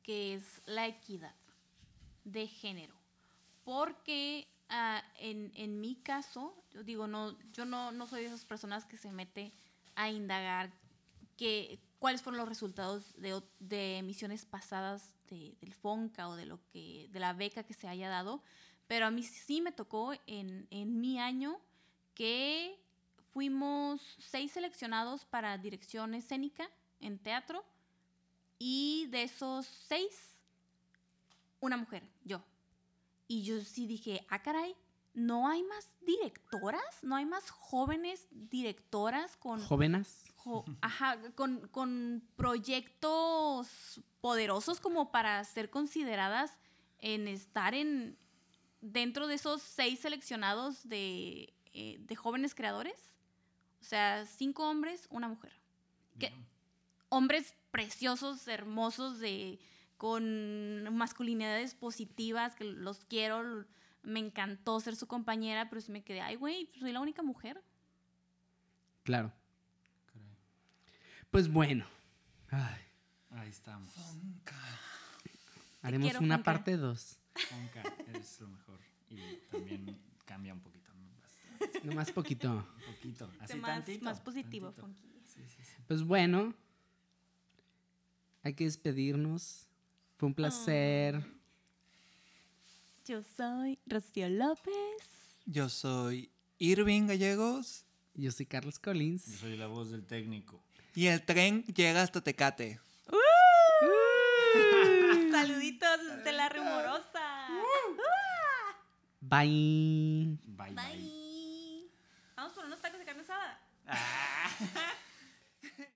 que es la equidad de género. Porque ah, en, en mi caso, yo digo, no, yo no, no soy de esas personas que se mete a indagar que, cuáles fueron los resultados de, de emisiones pasadas de- del FONCA o de lo que, de la beca que se haya dado. Pero a mí sí me tocó en, en mi año que fuimos seis seleccionados para dirección escénica en teatro y de esos seis, una mujer, yo. Y yo sí dije, ah, caray, ¿no hay más directoras? ¿No hay más jóvenes directoras con, Jóvenes. jo- ajá, con, con proyectos poderosos como para ser consideradas en estar en dentro de esos seis seleccionados de, eh, de jóvenes creadores? O sea, cinco hombres, una mujer. Que, hombres preciosos, hermosos, de, con masculinidades positivas, que los quiero. Me encantó ser su compañera, pero sí me quedé, ay, güey, soy la única mujer. Claro. Pues bueno. Ay, Ahí estamos. haremos quiero, una parte 2. Fonca es lo mejor. Y también cambia un poquito. ¿no? Bastante, Nomás poquito. Un poquito. Así más, tantito. más positivo, tantito. Fonky. Sí, sí, sí. Pues bueno. Hay que despedirnos. Fue un placer. Yo soy Rocío López. Yo soy Irving Gallegos Yo soy Carlos Yo Collins. soy la voz del técnico. y el tren llega hasta Tecate. Saluditos desde la rumorosa. Bye. Bye, bye. Bye. Vamos por unos tacos de carne asada.